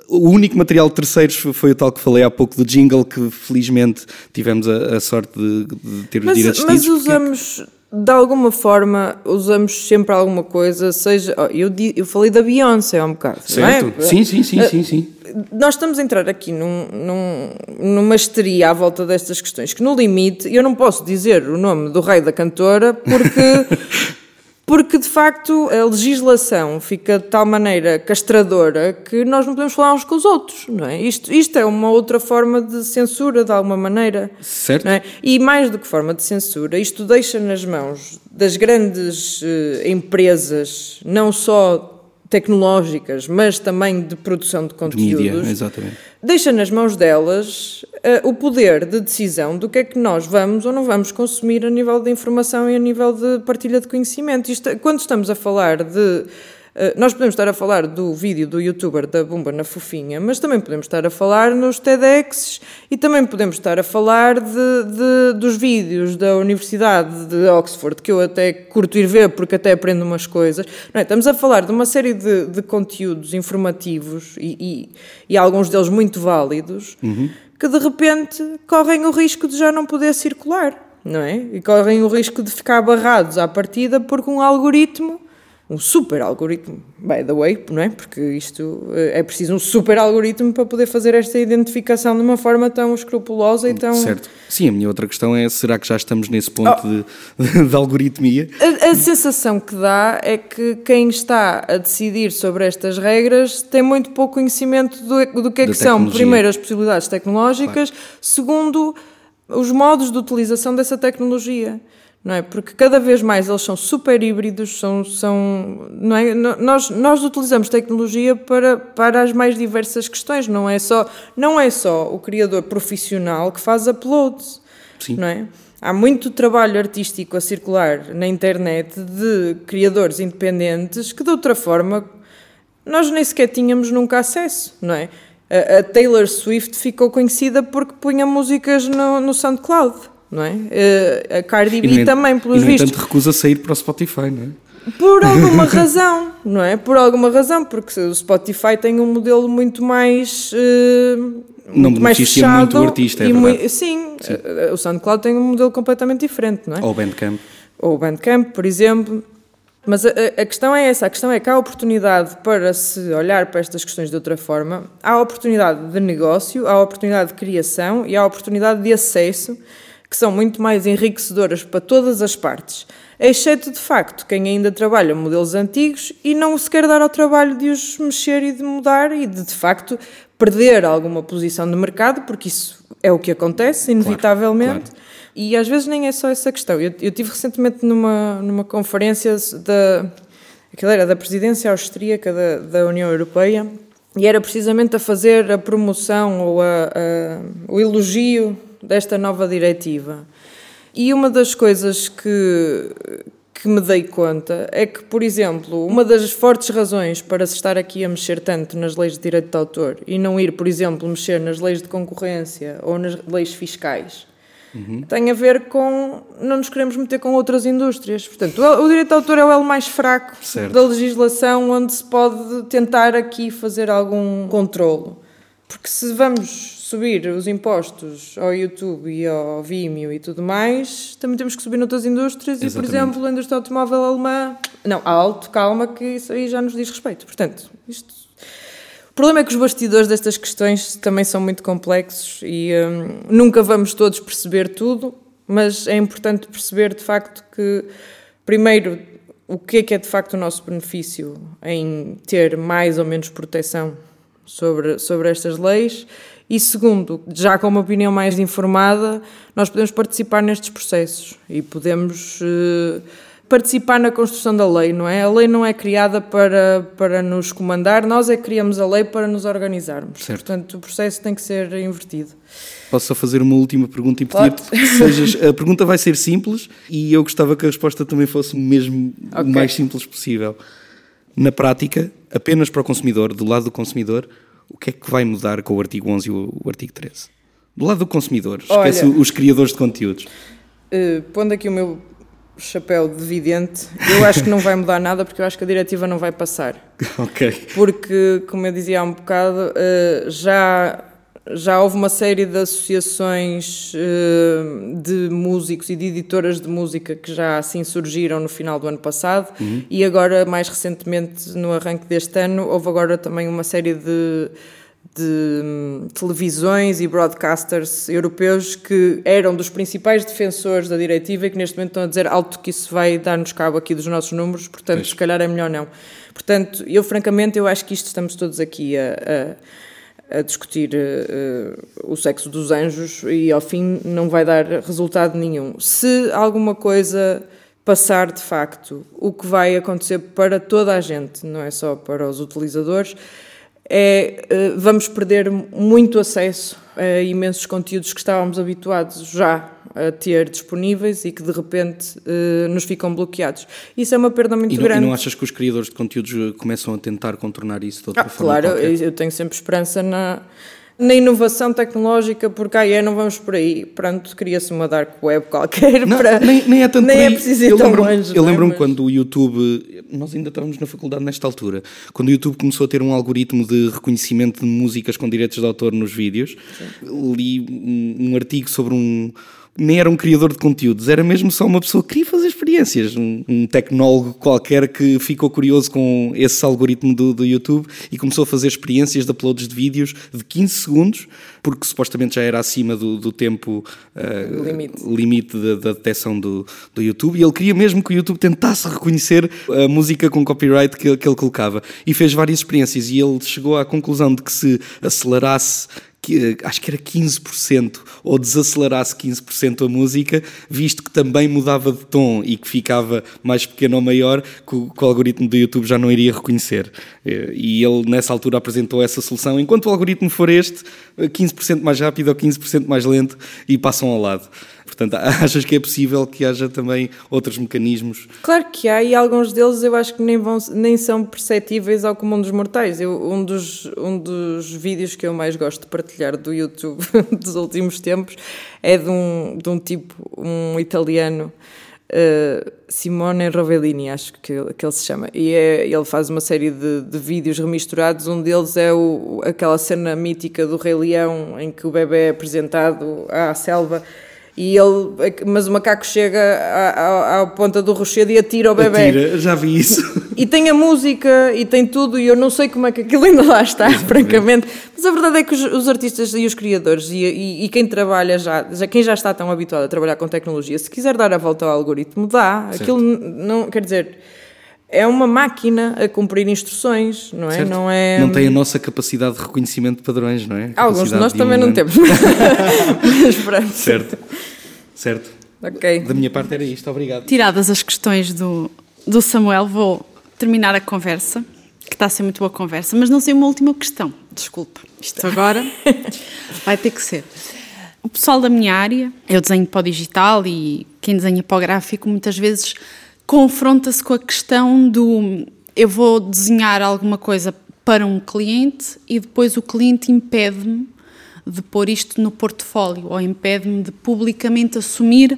Speaker 3: o único material de terceiros foi o tal que falei há pouco do jingle, que felizmente tivemos a, a sorte de, de, ter os
Speaker 2: mas,
Speaker 3: direitos
Speaker 2: Mas usamos, porque... de alguma forma, usamos sempre alguma coisa, seja. eu, eu falei da Beyoncé há um bocado.
Speaker 3: Certo.
Speaker 2: É?
Speaker 3: Sim, sim, sim, sim, sim.
Speaker 2: Nós estamos a entrar aqui num, num, numa histeria à volta destas questões, que no limite eu não posso dizer o nome do rei da cantora porque. porque de facto a legislação fica de tal maneira castradora que nós não podemos falar uns com os outros, não é? Isto, isto é uma outra forma de censura, de alguma maneira.
Speaker 3: Certo.
Speaker 2: É? E mais do que forma de censura, isto deixa nas mãos das grandes uh, empresas, não só tecnológicas, mas também de produção de conteúdos,
Speaker 3: de mídia, exatamente.
Speaker 2: Deixa nas mãos delas uh, o poder de decisão do que é que nós vamos ou não vamos consumir a nível de informação e a nível de partilha de conhecimento. Isto, quando estamos a falar de nós podemos estar a falar do vídeo do youtuber da Bumba na Fofinha, mas também podemos estar a falar nos TEDx e também podemos estar a falar de, de, dos vídeos da Universidade de Oxford, que eu até curto ir ver porque até aprendo umas coisas. É? Estamos a falar de uma série de, de conteúdos informativos e, e, e, alguns deles muito válidos uhum. que de repente correm o risco de já não poder circular. Não é? E correm o risco de ficar barrados à partida porque um algoritmo um super algoritmo, by the way, não é? Porque isto eh, é preciso um super algoritmo para poder fazer esta identificação de uma forma tão escrupulosa e tão.
Speaker 3: Certo. Sim, a minha outra questão é: será que já estamos nesse ponto oh. de, de, algoritmia?
Speaker 2: A, a, sensação que dá é que quem está a decidir sobre estas regras tem muito pouco conhecimento do, do que é que são, primeiro, as possibilidades tecnológicas, claro. segundo, os modos de utilização dessa tecnologia não é? Porque cada vez mais eles são super híbridos, são, são não é? Nós, nós utilizamos tecnologia para, para as mais diversas questões, não é só não é só o criador profissional que faz uploads, Sim. não é? Há muito trabalho artístico a circular na internet de criadores independentes que de outra forma nós nem sequer tínhamos nunca acesso, não é? A, a Taylor Swift ficou conhecida porque punha músicas no, no SoundCloud não é? Uh, a Cardi B e, também, pelos
Speaker 3: e,
Speaker 2: vistos.
Speaker 3: E, recusa sair para o Spotify, não é?
Speaker 2: Por alguma razão, não é? Por alguma razão, porque o Spotify tem um modelo muito mais. Uh,
Speaker 3: não muito mais fechado muito o artista, é
Speaker 2: muito, sim, sim, eh, o SoundCloud tem um modelo completamente diferente, não é?
Speaker 3: Ou o Bandcamp.
Speaker 2: Ou o Bandcamp, por exemplo. Mas a, a, questão é essa, a questão é que há oportunidade para se olhar para estas questões de outra forma, há oportunidade de negócio, há oportunidade de criação e há oportunidade de acesso que são muito mais enriquecedoras para todas as partes, exceto de facto quem ainda trabalha modelos antigos e não se quer dar ao trabalho de os mexer e de mudar e de de facto perder alguma posição de mercado, porque isso é o que acontece, inevitavelmente. Claro, claro. E às vezes nem é só essa questão. Eu, eu tive recentemente numa, numa conferência da, aquela era da presidência austríaca da, da União Europeia e era precisamente a fazer a promoção ou a, a, o elogio desta nova diretiva. E uma das coisas que, que me dei conta é que, por exemplo, uma das fortes razões para se estar aqui a mexer tanto nas leis de direito de autor e não ir, por exemplo, mexer nas leis de concorrência ou nas leis fiscais uhum. tem a ver com não nos queremos meter com outras indústrias. Portanto, o, direito de autor é o elo mais fraco certo. da legislação onde se pode tentar aqui fazer algum controlo. Porque se vamos subir os impostos ao YouTube e ao Vimeo e tudo mais, também temos que subir noutras indústrias Exatamente. e, por exemplo, a indústria automóvel alemã. Não, alto, calma, que isso aí já nos diz respeito. Portanto, isto. O problema é que os bastidores destas questões também são muito complexos e hum, nunca vamos todos perceber tudo, mas é importante perceber de facto que, primeiro, o que é que é de facto o nosso benefício em ter mais ou menos proteção sobre, sobre estas leis e segundo, já com uma opinião mais informada, nós podemos participar nestes processos e podemos uh, participar na construção da lei, não é? A lei não é criada para, para nos comandar, nós é que criamos a lei para nos organizarmos. Certo. Portanto, o processo tem que ser invertido.
Speaker 3: Posso só fazer uma última pergunta e pedir que sejas. A pergunta vai ser simples e eu gostava que a resposta também fosse mesmo okay. o mais simples possível. Na prática, apenas para o consumidor, do lado do consumidor, o que é que vai mudar com o artigo 11 e o, artigo 13? Do lado do consumidor, esquece Olha, os criadores de conteúdos.
Speaker 2: Uh, pondo aqui o meu chapéu de vidente, eu acho que não vai mudar nada porque eu acho que a diretiva não vai passar.
Speaker 3: ok.
Speaker 2: Porque, como eu dizia há um bocado, uh, já já houve uma série de associações uh, de músicos e de editoras de música que já assim surgiram no final do ano passado uhum. e agora, mais recentemente, no arranque deste ano, houve agora também uma série de, de um, televisões e broadcasters europeus que eram dos principais defensores da diretiva e que neste momento estão a dizer alto que isso vai dar-nos cabo aqui dos nossos números, portanto, pois. se calhar é melhor não. Portanto, eu francamente, eu acho que isto estamos todos aqui a, a a discutir uh, o sexo dos anjos e ao fim não vai dar resultado nenhum. Se alguma coisa passar de facto o que vai acontecer para toda a gente, não é só para os utilizadores, é eh, vamos perder muito acesso a imensos conteúdos que estávamos habituados já a ter disponíveis e que de repente uh, nos ficam bloqueados. Isso é uma perda muito
Speaker 3: e não,
Speaker 2: grande.
Speaker 3: E não achas que os criadores de conteúdos começam a tentar contornar isso de outra
Speaker 2: ah,
Speaker 3: forma?
Speaker 2: Claro, eu, eu tenho sempre esperança na, na inovação tecnológica, porque aí é, não vamos por aí. Pronto, cria-se uma dark web qualquer
Speaker 3: não,
Speaker 2: para.
Speaker 3: Nem, nem é tanto
Speaker 2: nem é preciso ir eu tão
Speaker 3: lembro,
Speaker 2: longe.
Speaker 3: Eu lembro-me
Speaker 2: é?
Speaker 3: quando o YouTube. Nós ainda estávamos na faculdade nesta altura. Quando o YouTube começou a ter um algoritmo de reconhecimento de músicas com direitos de autor nos vídeos, Sim. li um, um artigo sobre um nem era um criador de conteúdos, era mesmo só uma pessoa que queria fazer experiências, um, um tecnólogo qualquer que ficou curioso com esse algoritmo do, do, YouTube e começou a fazer experiências de uploads de vídeos de 15 segundos, porque supostamente já era acima do, do tempo uh, limite, limite da, da detecção do, do YouTube, e ele queria mesmo que o YouTube tentasse reconhecer a música com copyright que, que ele colocava. E fez várias experiências, e ele chegou à conclusão de que se acelerasse acho que era 15%, ou desacelerasse 15% a música, visto que também mudava de tom e que ficava mais pequeno ou maior, que o, que o algoritmo do YouTube já não iria reconhecer. Eh, e ele, nessa altura, apresentou essa solução. Enquanto o algoritmo for este, 15% mais rápido ou 15% mais lento, e passam ao lado. Portanto, achas que é possível que haja também outros mecanismos?
Speaker 2: Claro que há, e alguns deles eu acho que nem, vão, nem são perceptíveis ao comum dos mortais. Eu, um, dos, um dos vídeos que eu mais gosto de partilhar do YouTube dos últimos tempos é de um, de um tipo, um italiano. Uh, Simone Rovellini, acho que, que ele se chama, e é, ele faz uma série de, de vídeos remisturados. Um deles é o, aquela cena mítica do Rei Leão em que o bebê é apresentado à selva e ele, mas o macaco chega à, à, à ponta do rochedo e atira o bebê.
Speaker 3: Atira, já vi isso.
Speaker 2: E tem a música e tem tudo, e eu não sei como é que aquilo ainda lá está, francamente. Mas a verdade é que os, os artistas e os criadores e, e, e, quem trabalha já, já, quem já está tão habituado a trabalhar com tecnologia, se quiser dar a volta ao algoritmo, dá. Certo. Aquilo não, quer dizer é uma máquina a cumprir instruções, não é?
Speaker 3: Certo.
Speaker 2: Não é.
Speaker 3: Não tem a nossa capacidade de reconhecimento de padrões, não é?
Speaker 2: Alguns de nós de também não temos. Mas pronto.
Speaker 3: Certo. Certo.
Speaker 2: Ok.
Speaker 3: Da minha parte era isto, obrigado.
Speaker 1: Tiradas as questões do, do Samuel, vou terminar a conversa, que está a ser muito boa conversa, mas não sei uma última questão. Desculpa. Isto agora vai ter que ser. O pessoal da minha área, eu desenho para o digital e quem desenha para o gráfico muitas vezes confronta-se com a questão do eu vou desenhar alguma coisa para um cliente e depois o cliente impede-me de pôr isto no portfólio ou impede-me de publicamente assumir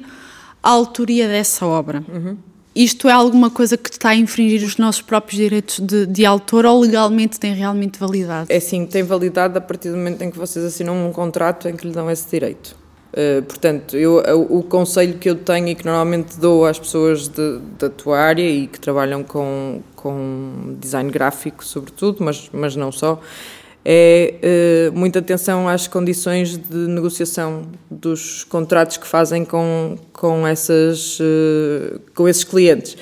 Speaker 1: a autoria dessa obra. Uhum. Isto é alguma coisa que está a infringir os nossos próprios direitos de, de, autor ou legalmente tem realmente validade?
Speaker 2: É sim, tem validade a partir do momento em que vocês assinam um contrato em que lhe dão esse direito. Uh, portanto, eu, o, o conselho que eu tenho e que normalmente dou às pessoas de, da tua área e que trabalham com, com design gráfico, sobretudo, mas, mas não só, é uh, muita atenção às condições de negociação dos contratos que fazem com, com, essas, uh, com esses clientes.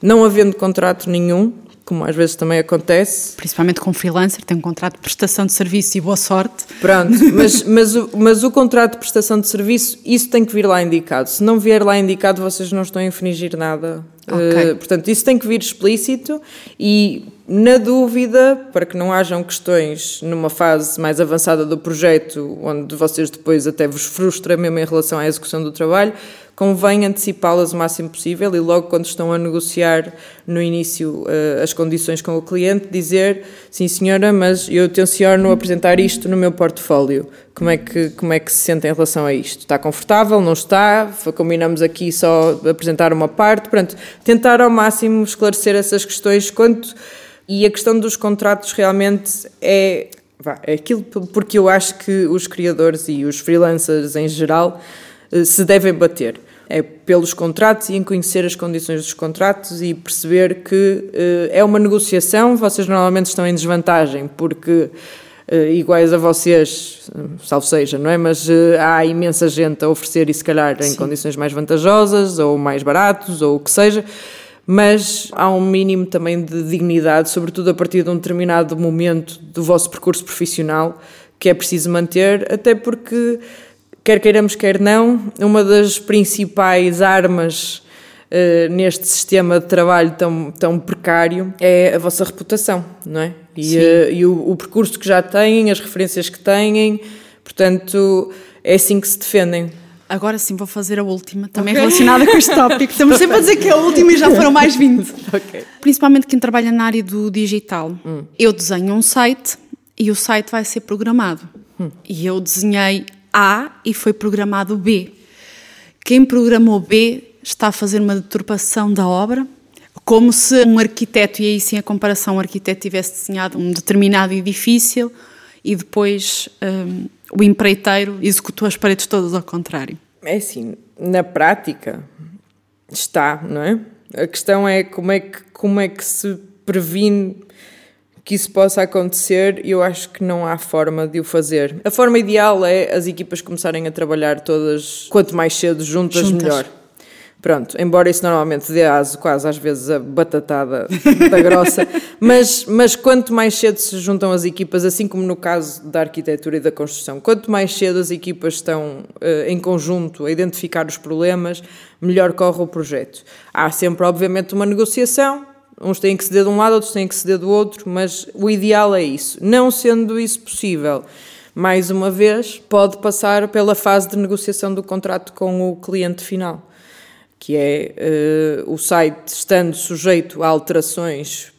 Speaker 2: Não havendo contrato nenhum, como às vezes também acontece.
Speaker 1: Principalmente com freelancer, tem um contrato de prestação de serviço e boa sorte.
Speaker 2: Pronto, mas, mas, o, mas o contrato de prestação de serviço, isso tem que vir lá indicado. Se não vier lá indicado, vocês não estão a infringir nada. Okay. Uh, portanto, isso tem que vir explícito e, na dúvida, para que não hajam questões numa fase mais avançada do projeto, onde vocês depois até vos frustra mesmo em relação à execução do trabalho, convém antecipá-las o máximo possível e logo quando estão a negociar no início uh, as condições com o cliente, dizer sim senhora, mas eu tenciono apresentar isto no meu portfólio. Como é que, como é que se sente em relação a isto? Está confortável? Não está? Combinamos aqui só apresentar uma parte? Pronto, tentar ao máximo esclarecer essas questões quanto... E a questão dos contratos realmente é, é aquilo porque eu acho que os criadores e os freelancers em geral eh, se devem bater é pelos contratos e em conhecer as condições dos contratos e perceber que uh, é uma negociação, vocês normalmente estão em desvantagem, porque uh, iguais a vocês, salvo seja, não é? Mas uh, há imensa gente a oferecer e se calhar em Sim. condições mais vantajosas ou mais baratos ou o que seja, mas há um mínimo também de dignidade, sobretudo a partir de um determinado momento do vosso percurso profissional que é preciso manter, até porque quer queiramos, quer não, uma das principais armas uh, neste sistema de trabalho tão, tão precário é a vossa reputação, não é? E, uh, e o, o, percurso que já têm, as referências que têm, portanto, é assim que se defendem.
Speaker 1: Agora sim vou fazer a última, também okay. relacionada com este tópico. Estamos sempre a dizer que é a última e já foram mais 20. Okay. Principalmente quem trabalha na área do digital. Hum. Eu desenho um site e o site vai ser programado. Hum. E eu desenhei A e foi programado B. Quem programou B está a fazer uma deturpação da obra, como se um arquiteto, e aí sim a comparação, um arquiteto tivesse desenhado um determinado edifício e depois um, o empreiteiro executou as paredes todas ao contrário.
Speaker 2: É assim, na prática está, não é? A questão é como é que, como é que se previne que isso possa acontecer, eu acho que não há forma de o fazer. A forma ideal é as equipas começarem a trabalhar todas, quanto mais cedo juntas, juntas. melhor. Pronto, embora isso normalmente dê aso quase às vezes a batatada da grossa, mas, mas quanto mais cedo se juntam as equipas, assim como no caso da arquitetura e da construção, quanto mais cedo as equipas estão uh, em conjunto a identificar os problemas, melhor corre o projeto. Há sempre, obviamente, uma negociação, uns têm que ceder de um lado, outros têm que ceder do outro, mas o ideal é isso. Não sendo isso possível, mais uma vez, pode passar pela fase de negociação do contrato com o cliente final que é uh, o site estando sujeito a alterações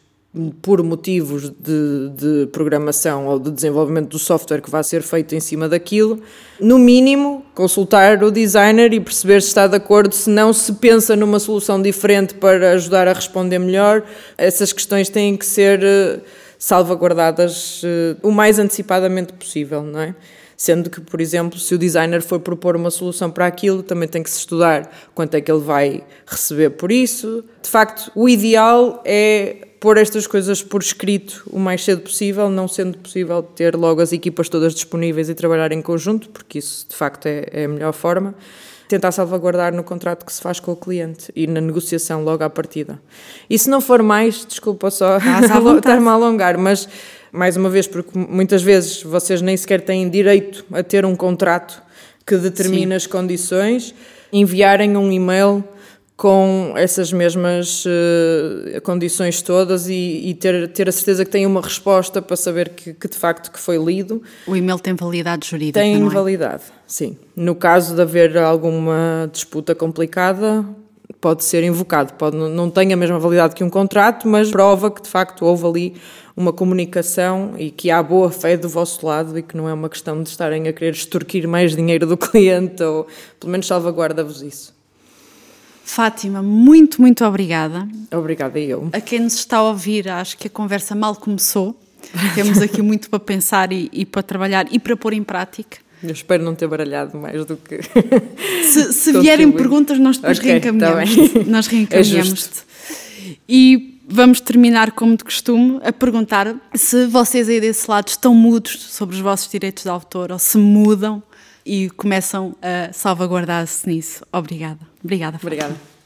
Speaker 2: por motivos de, de, programação ou de desenvolvimento do software que vai ser feito em cima daquilo, no mínimo consultar o designer e perceber se está de acordo, se não se pensa numa solução diferente para ajudar a responder melhor. Essas questões têm que ser uh, salvaguardadas uh, o mais antecipadamente possível, não é? Sendo que, por exemplo, se o designer for propor uma solução para aquilo, também tem que se estudar quanto é que ele vai receber por isso. De facto, o ideal é pôr estas coisas por escrito o mais cedo possível, não sendo possível ter logo as equipas todas disponíveis e trabalhar em conjunto, porque isso de facto é, é a melhor forma. Tentar salvaguardar no contrato que se faz com o cliente e na negociação logo à partida. E se não for mais, desculpa só estar-me a alongar, mas mais uma vez, porque muitas vezes vocês nem sequer têm direito a ter um contrato que determina Sim. as condições, enviarem um e-mail com essas mesmas uh, condições todas e, e, ter, ter a certeza que têm uma resposta para saber que, que, de facto que foi lido.
Speaker 1: O e-mail tem validade jurídica,
Speaker 2: Tem
Speaker 1: é?
Speaker 2: validade, sim. No caso de haver alguma disputa complicada, pode ser invocado. Pode, não tem a mesma validade que um contrato, mas prova que de facto houve ali uma comunicação e que há boa fé do vosso lado e que não é uma questão de estarem a querer extorquir mais dinheiro do cliente ou pelo menos salvaguarda-vos isso.
Speaker 1: Fátima, muito, muito obrigada.
Speaker 2: Obrigada eu.
Speaker 1: A quem nos está a ouvir, acho que a conversa mal começou. Temos aqui muito para pensar e, e para trabalhar e para pôr em prática.
Speaker 2: Eu espero não ter baralhado mais do que.
Speaker 1: Se, se vierem perguntas, nós depois okay, tá reencaminhamos. Tá nós reencaminhamos-te. É e vamos terminar, como de costume, a perguntar se vocês aí desse lado estão mudos sobre os vossos direitos de autor ou se mudam e começam a salvaguardar-se nisso. Obrigada. Obrigada.
Speaker 2: Obrigada.